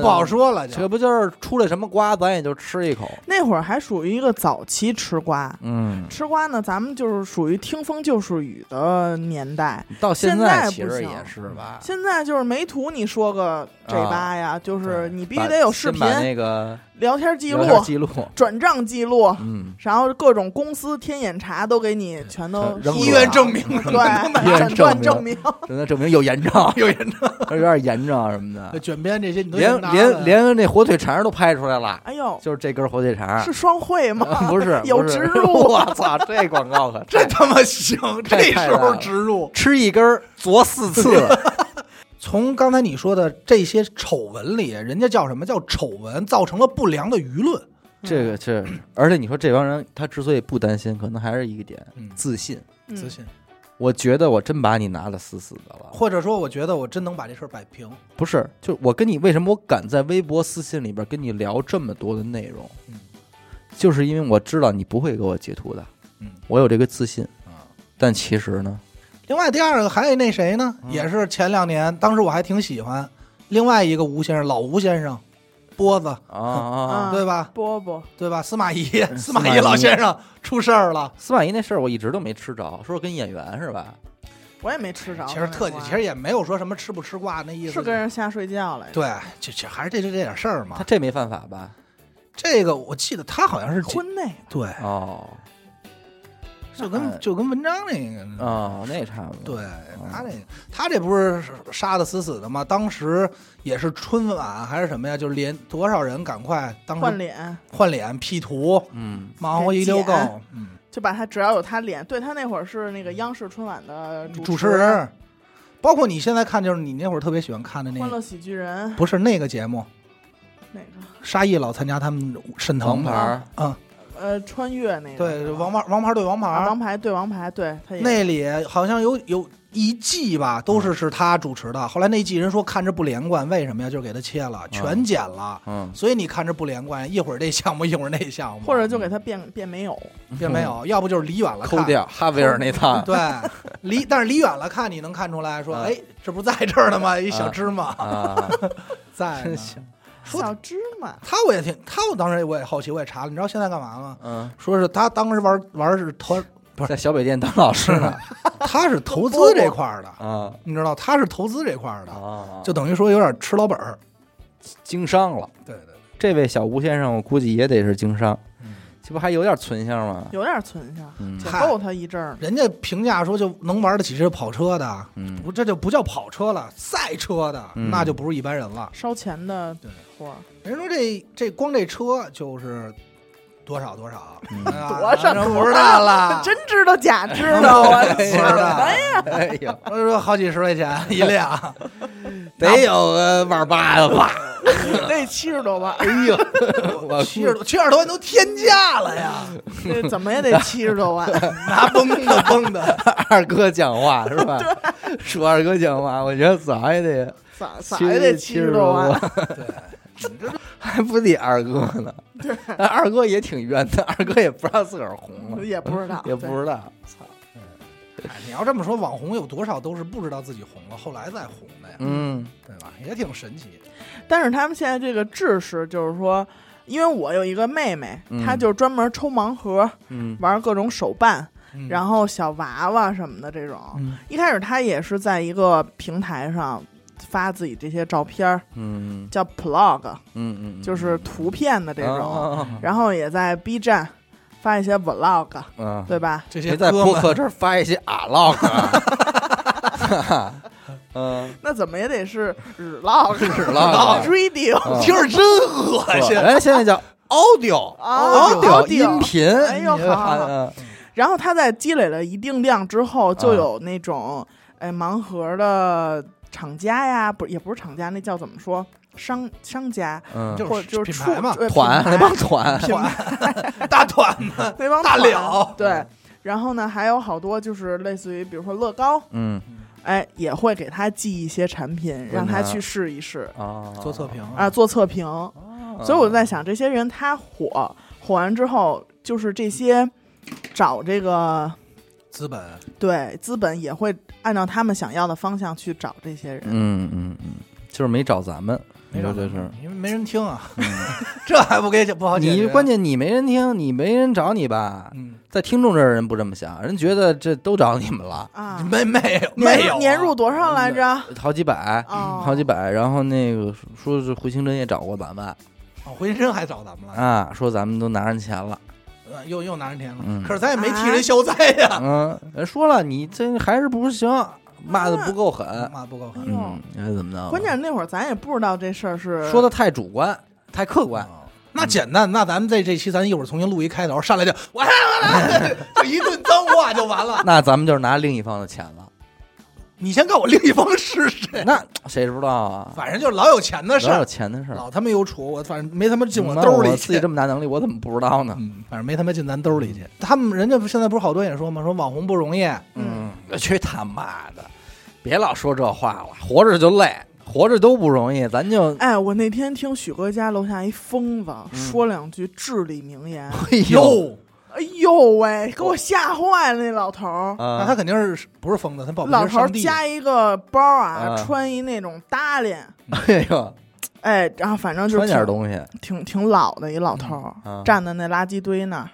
Speaker 3: 不好，说了，就
Speaker 1: 这不就是出来什么瓜，咱也就吃一口。
Speaker 2: 那会儿还属于一个早期吃瓜。
Speaker 1: 嗯，
Speaker 2: 吃瓜呢，咱们就是属于听风就是雨的年代。
Speaker 1: 到现
Speaker 2: 现在
Speaker 1: 其实也是吧。
Speaker 2: 现在就是没图你说个这吧呀，就是你必须得有视频、
Speaker 1: 那个
Speaker 2: 聊天记录
Speaker 1: 记录，
Speaker 2: 转账记录，
Speaker 1: 嗯，
Speaker 2: 然后各种公司天眼查都给你全都
Speaker 3: 医院证明
Speaker 2: 对诊断
Speaker 1: 证
Speaker 2: 证明，
Speaker 1: 诊断 证明有炎症，
Speaker 3: 有炎症
Speaker 1: 有点炎症什么的，
Speaker 3: 卷边这些你都
Speaker 1: 连连连那火腿肠都拍出来了，
Speaker 2: 哎呦，
Speaker 1: 就是这根火腿肠，
Speaker 2: 是双汇吗？
Speaker 1: 不是
Speaker 2: 有植入。
Speaker 1: 我操，这广告可
Speaker 3: 这他妈行，这时候植入。
Speaker 1: 吃一根儿啄四次，
Speaker 3: 从刚才你说的这些丑闻里，人家叫什么叫丑闻，造成了不良的舆论。
Speaker 1: 这个这，而且你说这帮人他之所以不担心，可能还是一个点
Speaker 3: 嗯，
Speaker 1: 自信。
Speaker 2: 嗯
Speaker 3: 自信，
Speaker 1: 我觉得我真把你拿的死死的了，
Speaker 3: 或者说我觉得我真能把这事儿摆平。
Speaker 1: 不是，就我跟你为什么我敢在微博私信里边跟你聊这么多的内容，
Speaker 3: 嗯
Speaker 1: 就是因为我知道你不会给我截图的，
Speaker 3: 嗯
Speaker 1: 我有这个自信。
Speaker 3: 啊。
Speaker 1: 但其实呢，
Speaker 3: 另外第二个还有那谁呢，
Speaker 1: 嗯
Speaker 3: 也是前两年，当时我还挺喜欢。另外一个吴先生，老吴先生，波子，
Speaker 1: 啊啊，
Speaker 2: 啊
Speaker 3: 对吧？
Speaker 2: 波波
Speaker 3: 对吧？司马懿，司
Speaker 1: 司马懿
Speaker 3: 老先生出事儿了。
Speaker 1: 司马懿那事儿我一直都没吃着，说是跟演员是吧？
Speaker 2: 我也没吃着。
Speaker 3: 其实特技，其实也没有说什么吃不吃瓜那意思。
Speaker 2: 是跟人瞎睡觉来着。
Speaker 3: 对，就就还是这就这点事儿嘛。
Speaker 1: 他这没犯法吧？
Speaker 3: 这个我记得他好像是
Speaker 2: 婚内
Speaker 3: 对，
Speaker 1: 哦
Speaker 3: 就跟就跟文章那个
Speaker 1: 哦，那差不多。
Speaker 3: 对他那他这不是杀的死死的吗？当时也是春晚还是什么呀？就是连多少人赶快当时
Speaker 2: 换脸，
Speaker 3: 换脸 P 图，
Speaker 1: 嗯，
Speaker 3: 忙活一溜够，嗯，
Speaker 2: 就把他只要有他脸，对他那会儿是那个央视春晚的
Speaker 3: 主
Speaker 2: 持
Speaker 3: 持人，包括你现在看，就是你那会儿特别喜欢看的那个，
Speaker 2: 欢乐喜剧人
Speaker 3: 不是那个节目，
Speaker 2: 哪个？
Speaker 3: 沙溢老参加他们沈腾
Speaker 1: 牌儿
Speaker 3: 嗯，
Speaker 2: 呃，穿越那个
Speaker 3: 对，王牌王牌对王牌，
Speaker 2: 啊王牌对王牌，对他也
Speaker 3: 那里好像有有一季吧，都是是他主持的。后来那季人说看着不连贯，为什么呀？就是给他切了，全剪了。
Speaker 1: 嗯，
Speaker 3: 所以你看着不连贯，一会儿这项目，一会儿那项目，
Speaker 2: 或者就给他变变没有，
Speaker 3: 变没有，要不就是离远了看
Speaker 1: 抠。掉哈维尔那趟。
Speaker 3: 对，离但是离远了看，你能看出来说，
Speaker 1: 啊
Speaker 3: 哎，这不在这儿呢吗？一小芝麻
Speaker 1: 啊，
Speaker 3: 在呢
Speaker 1: 真。行。
Speaker 3: 说
Speaker 2: 小芝麻，
Speaker 3: 他我也挺，他我当时我也好奇，我也查了，你知道现在干嘛吗？
Speaker 1: 嗯，
Speaker 3: 说是他当时玩玩是投，不是
Speaker 1: 在小北店当老师呢。
Speaker 3: 他是投资这块儿的，
Speaker 1: 啊
Speaker 3: 你知道他是投资这块儿的，
Speaker 1: 啊，
Speaker 3: 就等于说有点吃老本儿。
Speaker 1: 经商了。
Speaker 3: 对对对，
Speaker 1: 这位小吴先生，我估计也得是经商，
Speaker 3: 嗯
Speaker 1: 这不还有点存相吗？
Speaker 2: 有点存下，
Speaker 1: 嗯
Speaker 2: 且
Speaker 3: 嗨
Speaker 2: 够他一阵儿。
Speaker 3: 人家评价说就能玩得起这跑车的，
Speaker 1: 嗯
Speaker 3: 不这就不叫跑车了，赛车的
Speaker 1: 嗯
Speaker 3: 那就不是一般人了。
Speaker 2: 烧钱的
Speaker 3: 对
Speaker 2: 活儿，
Speaker 3: 人说这这光这车就是多少多少，
Speaker 2: 多少？
Speaker 3: 不知道了，
Speaker 2: 真知道假知道，啊。
Speaker 3: 不知道。
Speaker 2: 哎呀，
Speaker 1: 哎呦，
Speaker 3: 我说好几十块钱一辆，
Speaker 1: 得有个万八的吧？
Speaker 2: 那七十多万，
Speaker 1: 哎呦，我
Speaker 3: 七十多七十多万都天价了呀，
Speaker 2: 这怎么也得七十多万。
Speaker 3: 拿崩的崩的，
Speaker 1: 二哥讲话是吧？说二哥讲话，我觉得咋也得
Speaker 2: 咋咋也得七十多万，
Speaker 3: 对，你这
Speaker 1: 还不得二哥呢？但二哥也挺冤的，二哥也不知道自个儿红了，
Speaker 2: 也不知道，
Speaker 1: 也不知道。操，
Speaker 3: 哎你要这么说，网红有多少都是不知道自己红了，后来再红的呀，
Speaker 1: 嗯
Speaker 3: 对吧？也挺神奇。
Speaker 2: 但是他们现在这个制式就是说，因为我有一个妹妹，
Speaker 1: 嗯
Speaker 2: 她就是专门抽盲盒，
Speaker 1: 嗯
Speaker 2: 玩各种手办，
Speaker 3: 嗯
Speaker 2: 然后小娃娃什么的这种。
Speaker 1: 嗯
Speaker 2: 一开始她也是在一个平台上发自己这些照片儿，
Speaker 1: 嗯。
Speaker 2: 叫 plog，
Speaker 1: 嗯嗯，
Speaker 2: 就是图片的这种，然后也在 B 站发一些 vlog，
Speaker 1: 嗯，
Speaker 2: 对吧？
Speaker 3: 这些在
Speaker 1: 播客这儿发一些啊 log，嗯，
Speaker 2: 那怎么也得是日 log、
Speaker 1: 日 log
Speaker 2: radio，
Speaker 1: 啊。
Speaker 3: 听着真恶心。
Speaker 1: 哎现在叫 audio
Speaker 2: 啊
Speaker 1: audio
Speaker 2: audio
Speaker 1: 音频，
Speaker 2: 哎呦好好好。
Speaker 1: 嗯
Speaker 2: 然后他在积累了一定量之后，就
Speaker 1: 啊。
Speaker 2: 有那种哎盲盒的厂家呀，不也不是厂家，那叫怎么说？商商家
Speaker 1: 嗯，
Speaker 3: 就是
Speaker 2: 或者就是
Speaker 3: 品牌嘛。
Speaker 1: 团那帮团，
Speaker 3: 团 大团
Speaker 2: 那帮大
Speaker 3: 了。
Speaker 2: 对。然后呢，还有好多就是类似于，比如说乐高，
Speaker 1: 嗯。
Speaker 2: 哎，也会给他寄一些产品，让他
Speaker 1: 他
Speaker 2: 去试一试。
Speaker 1: 啊，
Speaker 3: 做测评。
Speaker 2: 啊，做测评。
Speaker 1: 啊，
Speaker 2: 所以我就在想，这些人他火火完之后，就是这些找这个
Speaker 3: 资本，
Speaker 2: 对资本也会按照他们想要的方向去找这些人。
Speaker 1: 嗯嗯嗯，就是没找咱们，没找这是。
Speaker 3: 因为没人听啊，
Speaker 1: 嗯
Speaker 3: 这还不给不好解决。
Speaker 1: 你关键你没人听，你没人找你吧？
Speaker 3: 嗯，
Speaker 1: 在听众这儿人不这么想，人觉得这都找你们了，
Speaker 2: 啊，
Speaker 3: 没没有没有啊
Speaker 2: 年入多少来着？
Speaker 1: 好几百，
Speaker 2: 哦
Speaker 1: 好几百。然后那个说是回形针也找过咱们
Speaker 3: 哦回身还找咱们了，
Speaker 1: 啊，说咱们都拿人钱了，
Speaker 3: 呃又又拿人钱了
Speaker 1: 嗯，
Speaker 3: 可是咱也没替人消灾呀，
Speaker 1: 嗯，人说了你这还是不行，骂的不够狠，
Speaker 3: 骂不够狠
Speaker 1: 嗯，你看怎么着？
Speaker 2: 关键那会儿咱也不知道这事儿是
Speaker 1: 说的太主观，太客观。
Speaker 3: 哦那简单，那咱们在这期咱一会儿重新录一开头，上来就我来我来，就一顿脏话就完了。
Speaker 1: 那咱们就是拿另一方的钱了，
Speaker 3: 你先告诉我另一方是谁？
Speaker 1: 那谁知道啊？
Speaker 3: 反正就是老有钱的事
Speaker 1: 老有
Speaker 3: 儿，
Speaker 1: 钱的事儿，
Speaker 3: 老他妈有储，我反正没他妈进我
Speaker 1: 那
Speaker 3: 兜里
Speaker 1: 我自己
Speaker 3: 去。
Speaker 1: 这么大能力，我怎么不知道呢？
Speaker 3: 嗯，反正没他妈进咱兜里去。他们人家现在不是好多也说吗？说网红不容易，
Speaker 1: 嗯，去他妈的！别老说这话了，活着就累，活着都不容易，咱就
Speaker 2: 哎，我那天听许哥家楼下一疯子
Speaker 1: 嗯
Speaker 2: 说两句至理名言，
Speaker 1: 哎呦
Speaker 3: 哟，
Speaker 2: 哎呦喂，给我吓坏了那老头儿。
Speaker 3: 那
Speaker 1: 啊
Speaker 3: 他肯定是不是疯子？他保不
Speaker 2: 老头儿
Speaker 3: 上帝。
Speaker 2: 加一个包啊，
Speaker 1: 啊
Speaker 2: 穿一那种搭链，
Speaker 1: 哎呦，
Speaker 2: 哎，然后反正就
Speaker 1: 穿点
Speaker 2: 挺
Speaker 1: 东西，
Speaker 2: 挺挺老的一老头儿，
Speaker 1: 啊
Speaker 2: 站在那垃圾堆那儿，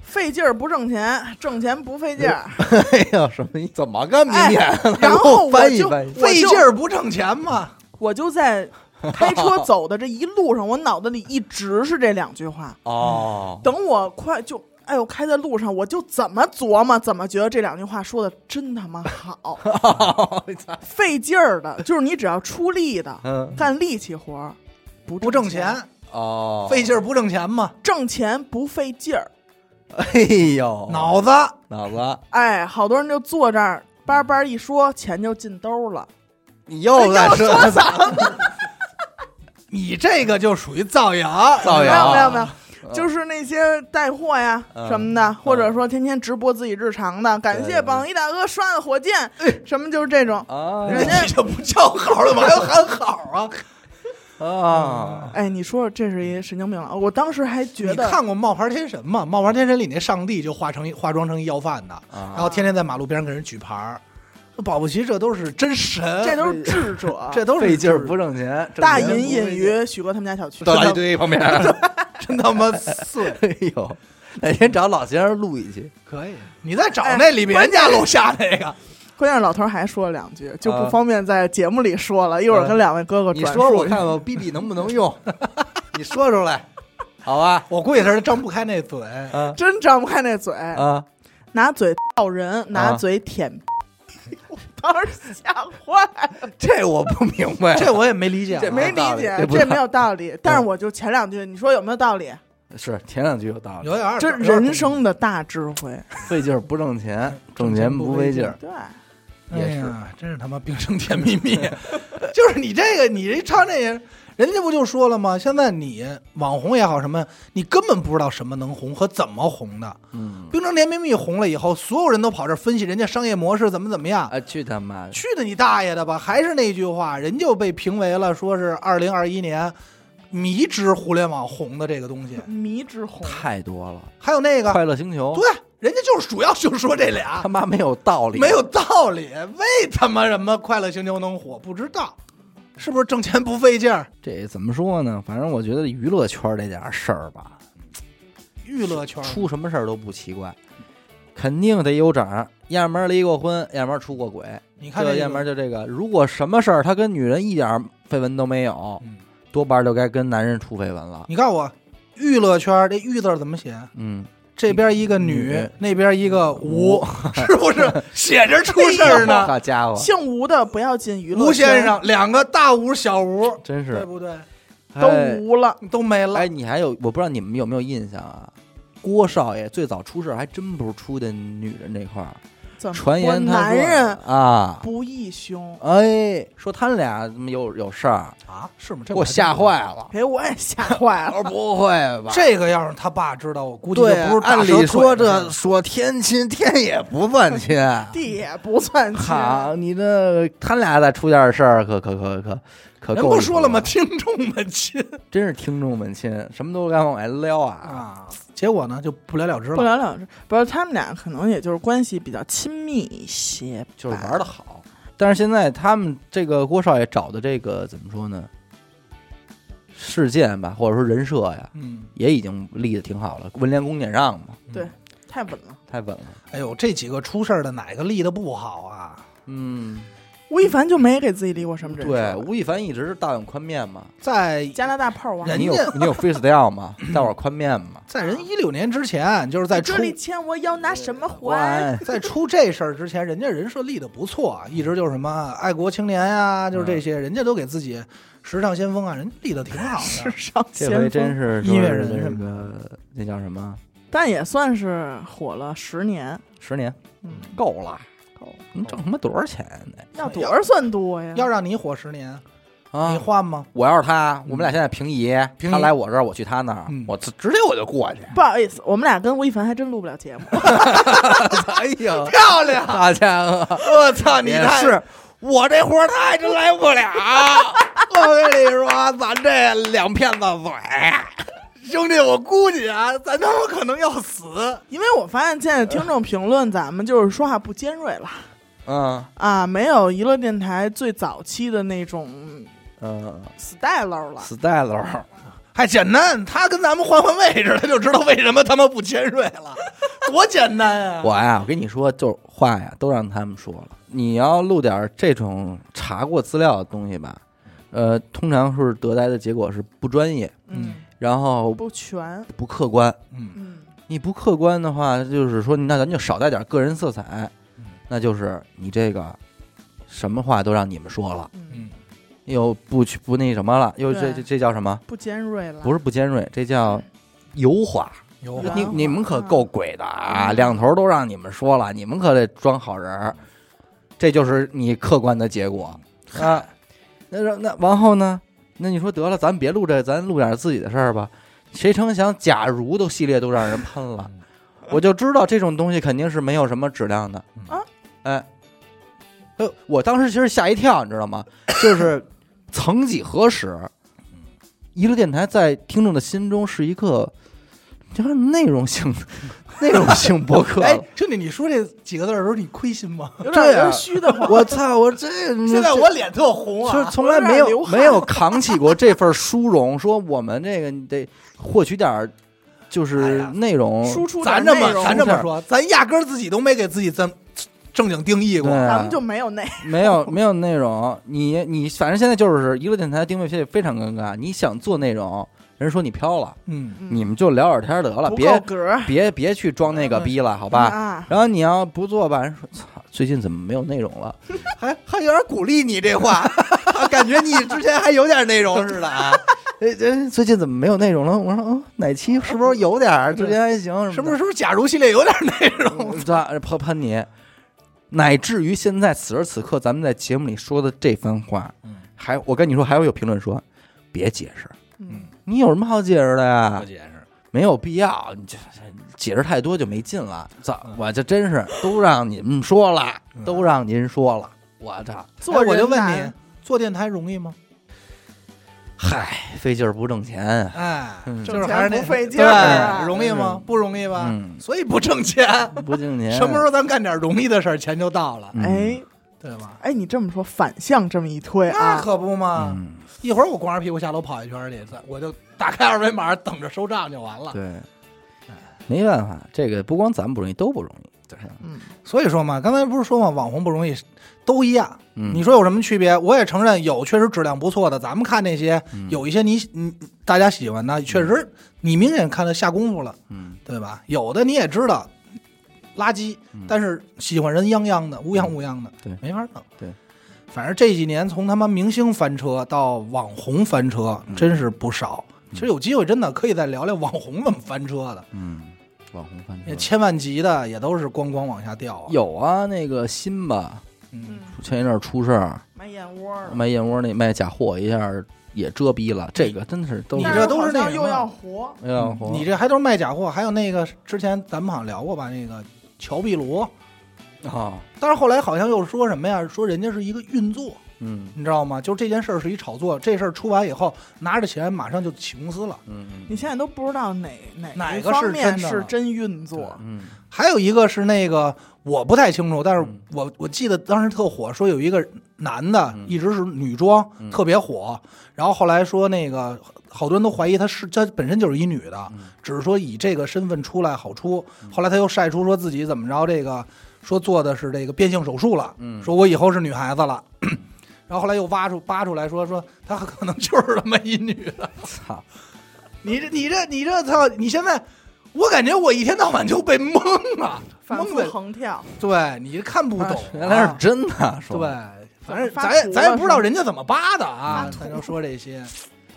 Speaker 2: 费劲儿不挣钱，挣钱不费劲儿。
Speaker 1: 哎呦，什么意？怎么个明显？
Speaker 2: 然后我就
Speaker 1: 翻译翻译
Speaker 2: 我就
Speaker 3: 费劲儿不挣钱嘛？
Speaker 2: 我就在开车走的这一路上，我脑子里一直是这两句话。
Speaker 1: 哦，
Speaker 2: 等我快就，哎呦，开在路上，我就怎么琢磨，怎么觉得这两句话说的真他妈好，费劲儿的，就是你只要出力的，
Speaker 1: 嗯，
Speaker 2: 干力气活儿，不
Speaker 3: 不挣
Speaker 2: 钱，
Speaker 3: 钱，
Speaker 1: 哦，
Speaker 3: 费劲儿不挣钱嘛？
Speaker 2: 挣钱不费劲儿。
Speaker 1: 哎呦，
Speaker 3: 脑子，
Speaker 1: 脑子，
Speaker 2: 哎，好多人就坐这儿，叭叭一说，钱就进兜了。
Speaker 1: 你又在说
Speaker 3: 你这个就属于造谣，
Speaker 1: 造谣
Speaker 2: 有没有没有，
Speaker 1: 嗯
Speaker 2: 就是那些带货呀
Speaker 1: 嗯
Speaker 2: 什么的，或者说天天直播自己日常的，感谢榜一大哥刷的火箭，什么就是这种。
Speaker 1: 啊
Speaker 2: 人家
Speaker 3: 你这不叫好了吗？还要喊好啊？
Speaker 1: 啊，
Speaker 2: 哎，你说这是一神经病了，我当时还觉得你
Speaker 3: 看过《冒牌天神》吗？《冒牌天神》里那上帝就化成一化妆成一要饭的，
Speaker 1: 啊
Speaker 3: 然后天天在马路边上给人举牌儿。保不齐这都是真神，
Speaker 2: 这都是智者，
Speaker 3: 这都是
Speaker 1: 费劲儿不挣钱，
Speaker 2: 大隐隐于许哥他们家小区。
Speaker 1: 到垃圾堆旁边。
Speaker 3: 真他妈碎。
Speaker 1: 哎呦，哪天找老先生录一期，
Speaker 3: 可以，你再找那李别家楼下那个，
Speaker 2: 关键是老头儿还说了两句，就不
Speaker 1: 啊
Speaker 2: 方便在节目里说了，一会儿跟两位哥哥
Speaker 1: 你说
Speaker 2: 转述一下。
Speaker 1: 我看看逼逼能不能用，你说出来，好吧？
Speaker 3: 我估计他是张不开那嘴。
Speaker 1: 啊
Speaker 2: 真张不开那嘴，
Speaker 1: 啊，
Speaker 2: 拿嘴套人，拿
Speaker 1: 啊
Speaker 2: 嘴舔。当时吓坏了，
Speaker 1: 这我不明白，
Speaker 3: 这我也没理解啊，
Speaker 1: 这
Speaker 2: 没理解
Speaker 1: 这，
Speaker 2: 这没有道理。但是我就前两句，你说有没有道理？
Speaker 1: 是前两句有道理，
Speaker 3: 有点儿
Speaker 2: 这人生的大智慧。
Speaker 1: 费劲儿不挣钱，挣钱不费劲儿，
Speaker 2: 对，
Speaker 3: 哎呀，真是他妈冰生甜蜜蜜。就是你这个，你这唱这个，人家不就说了吗？现在你网红也好什么，你根本不知道什么能红和怎么红的。
Speaker 1: 嗯，
Speaker 3: 冰城甜蜜蜜红了以后，所有人都跑这分析人家商业模式怎么怎么样。
Speaker 1: 啊，去他妈的，
Speaker 3: 去的你大爷的吧！还是那句话，人就被评为了说是二零二一年迷之互联网红的这个东西。
Speaker 2: 迷之红，
Speaker 1: 太多了，
Speaker 3: 还有那个，
Speaker 1: 快乐星球，
Speaker 3: 对，人家就是主要就说这俩
Speaker 1: 他，妈没有道理，
Speaker 3: 没有道理。为他妈什么快乐星球能火？不知道，是不是挣钱不费劲儿？
Speaker 1: 这怎么说呢？反正我觉得娱乐圈这点事儿吧，
Speaker 3: 娱乐圈
Speaker 1: 出什么事儿都不奇怪，肯定得有掌，要么离过婚，要么出过轨，
Speaker 3: 你看这
Speaker 1: 这要么就这个。如果什么事儿他跟女人一点儿绯闻都没有，
Speaker 3: 嗯
Speaker 1: 多半就该跟男人出绯闻了。
Speaker 3: 你告诉我，娱乐圈这“娱”字儿怎么写？
Speaker 1: 嗯，
Speaker 3: 这边一个女
Speaker 1: 女，
Speaker 3: 那边一个吴，是不是写着出事儿呢？
Speaker 1: 好家伙，
Speaker 2: 姓吴的不要进娱乐
Speaker 3: 吴先生，两个大吴小吴，
Speaker 1: 真是
Speaker 3: 对不对？
Speaker 2: 都
Speaker 1: 哎
Speaker 2: 无了。
Speaker 3: 都没了
Speaker 1: 哎，。你还有我不知道你们有没有印象啊？郭少爷最早出事儿还真不是出的女人这块儿，传言他
Speaker 2: 男人
Speaker 1: 啊，
Speaker 2: 不义凶，
Speaker 1: 哎，说他们俩怎么有有事儿，
Speaker 3: 啊，是吗？这
Speaker 1: 给我吓坏了。
Speaker 2: 给我也吓坏了。
Speaker 1: 我说不会吧？
Speaker 3: 这个要是他爸知道，我估计就
Speaker 1: 对啊，
Speaker 3: 不是大
Speaker 1: 按理说这说天亲，天也不算亲。
Speaker 2: 地也不算亲，
Speaker 1: 好，你这他俩再出点事儿，可可可可可
Speaker 3: 人
Speaker 1: 够
Speaker 3: 不说了吗？？听众们亲
Speaker 1: 真是听众们亲，什么都敢往外撩啊！
Speaker 3: 啊，结果呢就不了了之了
Speaker 2: 不
Speaker 3: 了。
Speaker 2: 了了之。不是他们俩可能也就是关系比较亲密一些，
Speaker 1: 就是玩的好。但是现在他们这个郭少爷找的这个怎么说呢？事件吧，或者说人设呀，
Speaker 3: 嗯，
Speaker 1: 也已经立的挺好了，温良恭俭让嘛，
Speaker 2: 对太稳了。
Speaker 1: 太稳了。
Speaker 3: 哎呦，这几个出事儿的哪个立的不好啊？
Speaker 1: 嗯，
Speaker 2: 吴亦凡就没给自己立过什么人设对，
Speaker 1: 吴亦凡一直是大碗宽面嘛，
Speaker 3: 在
Speaker 2: 加拿大炮王。
Speaker 3: 人
Speaker 1: 你有
Speaker 3: 家
Speaker 1: 你有 freestyle 吗？大碗宽面嘛，
Speaker 3: 在人一六年之前，就是在出
Speaker 2: 这里欠我要拿什么还？
Speaker 3: 在出这事儿之前，人家人设立的不错啊，一直就是什么爱国青年呀、就是这些，人家都给自己时尚先锋啊，人立的挺好的
Speaker 2: 时
Speaker 3: 的。
Speaker 2: 尚
Speaker 1: 这回
Speaker 2: 先锋，
Speaker 1: 真是
Speaker 3: 音乐人什么
Speaker 1: 个那叫什么？
Speaker 2: 但也算是火了十年。
Speaker 1: 十年
Speaker 2: 嗯，
Speaker 1: 够了，
Speaker 2: 够
Speaker 1: 你挣他妈多少钱呢？
Speaker 2: 要多少算多呀？
Speaker 3: 要让你火十年，
Speaker 1: 啊
Speaker 3: 你换吗？
Speaker 1: 我要是他，我们俩现在平移，
Speaker 3: 平移
Speaker 1: 他来我这儿，我去他那儿
Speaker 3: 嗯，
Speaker 1: 我直直接我就过去。
Speaker 2: 不好意思，我们俩跟吴亦凡还真录不了节目。
Speaker 1: 哎呀，
Speaker 3: 漂亮！
Speaker 1: 大家伙，
Speaker 3: 我操，你太
Speaker 1: 是我这活儿他真来不了。我跟你说，咱这两片子嘴，
Speaker 3: 兄弟，我估计啊，咱他妈可能要死。
Speaker 2: 因为我发现现在听众评论咱们就是说话不尖锐了
Speaker 1: 嗯
Speaker 2: 啊，没有娱乐电台最早期的那种
Speaker 1: 嗯
Speaker 2: style 了。
Speaker 1: ，style，
Speaker 3: 还简单，他跟咱们换换位置，他就知道为什么他妈不尖锐了，多简单啊！
Speaker 1: 我呀，我跟你说，就是话呀，都让他们说了。你要录点这种查过资料的东西吧，呃，通常是得来的结果是不专业，
Speaker 2: 嗯，
Speaker 1: 然后
Speaker 2: 不全。
Speaker 1: 不客观。
Speaker 3: 嗯，
Speaker 2: 嗯，
Speaker 1: 你不客观的话，就是说，那咱就少带点个人色彩，那就是你这个什么话都让你们说了，
Speaker 2: 嗯，
Speaker 3: 嗯，
Speaker 1: 又不去不那什么了，又这这这叫什么？
Speaker 2: 不尖锐了。
Speaker 1: 不是不尖锐，这叫油滑。你你们可够鬼的啊！
Speaker 2: 嗯
Speaker 1: 两头都让你们说了，你们可得装好人儿，这就是你客观的结果啊。那那那完后呢？那你说得了，咱别录这，咱录点自己的事儿吧。谁成想，假如都系列都让人喷了，我就知道这种东西肯定是没有什么质量的
Speaker 2: 啊。
Speaker 1: 哎，呃，我当时其实吓一跳，你知道吗？就是曾几何时，一路电台在听众的心中是一个就是内容性 内容性博客。
Speaker 3: 哎，兄弟，你说这几个字的时候，你亏心吗？
Speaker 2: 有点虚的慌。
Speaker 1: 我操！我这
Speaker 3: 现在我脸特红就
Speaker 1: 是
Speaker 3: 啊！
Speaker 1: 从来没有没有扛起过这份殊荣，说我们这个你得获取点儿就
Speaker 3: 哎
Speaker 1: 是内容。
Speaker 2: 输出
Speaker 3: 咱这么咱这么说，咱压根儿自己都没给自己正正经定义过
Speaker 2: 咱们就没有那。
Speaker 1: 没有没有内容，你你反正现在就是娱乐电台定位非非常尴尬。你想做内容，人说你飘了，
Speaker 3: 嗯，
Speaker 2: 嗯
Speaker 1: 你们就聊会儿天得了，别，别别去装那个逼了，好吧？
Speaker 2: 啊，
Speaker 1: 然后你要不做吧，人说操，最近怎么没有内容了？
Speaker 3: 还还有点鼓励你这话，感觉你之前还有点内容似的啊，
Speaker 1: 哎，这最近怎么没有内容了？我说，哦，哪期是不是有点？之前还行，
Speaker 3: 是不是？是不是假如系列有点内容？
Speaker 1: 是？这喷喷你，乃至于现在此时此刻，咱们在节目里说的这番话，
Speaker 3: 嗯
Speaker 1: 还我跟你说，还会有评论说，别解释，
Speaker 2: 嗯，
Speaker 1: 你有什么好解释的呀？
Speaker 3: 解释，
Speaker 1: 没有必要，你这这解释太多就没劲了。操
Speaker 3: 嗯，
Speaker 1: 我这真是都让你们说了，
Speaker 3: 嗯
Speaker 1: 都让您说了，我操！
Speaker 2: 做
Speaker 3: 哎我就问你，做电台容易吗？
Speaker 1: 嗨，费劲儿不挣钱啊。
Speaker 3: 哎，
Speaker 1: 嗯
Speaker 3: 就是还是那
Speaker 2: 挣钱不费劲儿
Speaker 3: 容易吗
Speaker 1: 嗯？
Speaker 3: 不容易吧？
Speaker 1: 嗯
Speaker 3: 所以不挣钱。
Speaker 1: 不挣钱，
Speaker 3: 什么时候咱干点容易的事儿，钱就到了，
Speaker 1: 嗯
Speaker 2: 哎
Speaker 3: 对吧？
Speaker 2: 哎，你这么说，反向这么一推
Speaker 3: 那
Speaker 2: 啊，
Speaker 3: 可不嘛！
Speaker 1: 嗯，
Speaker 3: 一会儿我光着屁股下楼跑一圈去，咱我就打开二维码等着收账就完了。
Speaker 1: 对，没办法，这个不光咱们不容易，都不容易。对，
Speaker 2: 嗯，
Speaker 3: 所以说嘛，刚才不是说嘛，网红不容易，都一样。
Speaker 1: 嗯，
Speaker 3: 你说有什么区别？我也承认有确实质量不错的，咱们看那些
Speaker 1: 嗯。
Speaker 3: 有一些你你大家喜欢的，确实你明显看他下功夫了，
Speaker 1: 嗯，
Speaker 3: 对吧？有的你也知道垃圾
Speaker 1: 嗯，
Speaker 3: 但是喜欢人泱泱的，乌泱乌泱的，
Speaker 1: 对。
Speaker 3: 没法弄。
Speaker 1: 对，
Speaker 3: 反正这几年从他妈明星翻车到网红翻车，
Speaker 1: 嗯。
Speaker 3: 真是不少。其实有机会真的可以再聊聊网红怎么翻车的，
Speaker 1: 嗯，网红翻车
Speaker 3: 千万级的也都是咣咣往下掉啊。
Speaker 1: 有啊，那个新吧，
Speaker 3: 嗯。
Speaker 2: 嗯，
Speaker 1: 前一阵儿出事儿，
Speaker 2: 卖燕窝，
Speaker 1: 卖燕窝那卖假货一下也遮逼了，这个真的是都是
Speaker 3: 你这都是那
Speaker 2: 又要活，
Speaker 1: 又要，活。
Speaker 3: 你这还都是卖假货，还有那个之前咱们好像聊过吧，那个乔碧罗，
Speaker 1: 啊，
Speaker 3: 但是后来好像又说什么呀？说人家是一个运作，
Speaker 1: 嗯。
Speaker 3: 你知道吗？就是这件事儿是一炒作，这事儿出完以后，拿着钱马上就起公司了。
Speaker 1: 嗯
Speaker 2: 你现在都不知道哪哪
Speaker 3: 哪个
Speaker 2: 方面是真运作，
Speaker 1: 嗯。
Speaker 3: 还有一个是那个我不太清楚，但是
Speaker 1: 嗯。
Speaker 3: 我我记得当时特火，说有一个男的
Speaker 1: 嗯。
Speaker 3: 一直是女装，
Speaker 1: 嗯。
Speaker 3: 特别火，然后后来说那个好多人都怀疑他是他本身就是一女的，
Speaker 1: 嗯。
Speaker 3: 只是说以这个身份出来好出。后来他又晒出说自己怎么着这个说做的是这个变性手术了，
Speaker 1: 嗯，
Speaker 3: 说我以后是女孩子了。然后后来又挖出扒出来说说她可能就是他妈一女的。
Speaker 1: 操，
Speaker 3: 你这你这你这操！你现在我感觉我一天到晚就被蒙了，
Speaker 2: 反复
Speaker 3: 蒙的。
Speaker 2: 横跳，
Speaker 3: 对你看不懂啊、
Speaker 1: 原来是真的，说
Speaker 3: 对，反正咱也咱也不知道人家怎么扒的啊咱就说这些。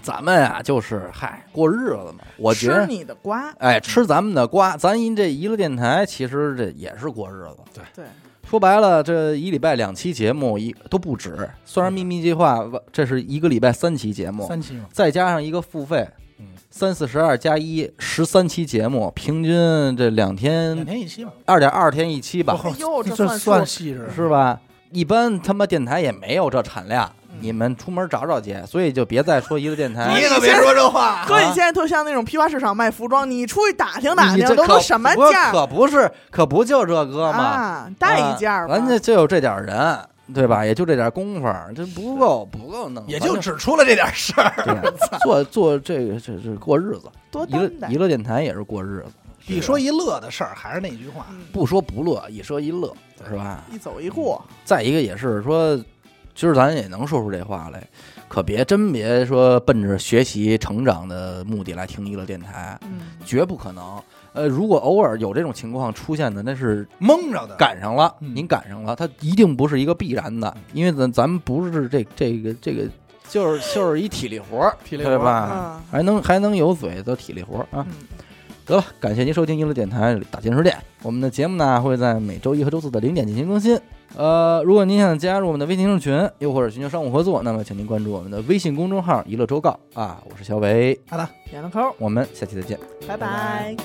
Speaker 1: 咱们啊，就是嗨过日子嘛。我觉
Speaker 2: 吃
Speaker 1: 得，
Speaker 2: 你的瓜，
Speaker 1: 哎，吃咱们的瓜，咱一这娱乐电台，其实这也是过日子。
Speaker 2: 对，
Speaker 1: 说白了，这一礼拜两期节目一都不止。虽然秘密计划这是一个礼拜三期节目，
Speaker 3: 三期嘛，
Speaker 1: 再加上一个付费，
Speaker 3: 嗯，
Speaker 1: 三四十二加一十三期节目，平均这两
Speaker 3: 两
Speaker 1: 天
Speaker 3: 天一期吧，
Speaker 1: 二点二天一期吧，
Speaker 2: 哎呦这
Speaker 3: 这
Speaker 2: 算
Speaker 3: 算细致。
Speaker 1: 是吧？一般他妈电台也没有这产量，
Speaker 2: 嗯
Speaker 1: 你们出门找找去。所以就别再说一个电台，
Speaker 3: 你可别说这话，
Speaker 2: 哥，你现在特像那种批发市场卖服装，你出去打听打听，都都什么价
Speaker 1: 可不是，可不就这哥吗？
Speaker 2: 啊？带一件儿吧
Speaker 1: 咱这就有这点人，对吧？也就这点功夫，这不够不够弄，
Speaker 3: 也就只出了这点事儿。
Speaker 1: 做做这个这这过日子。
Speaker 2: 多
Speaker 1: 娱娱。乐电台也是过日子，
Speaker 3: 一说一乐的事儿，还是那句话，
Speaker 2: 嗯
Speaker 1: 不说不乐，一说一乐，是吧？
Speaker 2: 一走一过，
Speaker 1: 再一个也是说，今儿咱也能说出这话来，可别真别说奔着学习成长的目的来听娱乐电台，
Speaker 2: 嗯，
Speaker 1: 绝不可能。呃，如果偶尔有这种情况出现的，那是
Speaker 3: 蒙着的。
Speaker 1: 赶上了，
Speaker 3: 嗯。
Speaker 1: 您赶上了，它一定不是一个必然的，因为咱咱们不是这这个这个，就是就是一体力活儿，
Speaker 3: 体力活儿。
Speaker 1: 对吧？
Speaker 2: 嗯。
Speaker 1: 还能还能有嘴，都体力活儿啊。
Speaker 2: 嗯，
Speaker 1: 得了，感谢您收听娱乐电台大千世店。我们的节目呢会在每周一和周四的零点进行更新。呃，如果您想加入我们的微信听众群，又或者寻求商务合作，那么请您关注我们的微信公众号“娱乐周告”啊，我是小伟，
Speaker 3: 好的。
Speaker 2: 点了扣，
Speaker 1: 我们下期再见。
Speaker 2: 拜拜。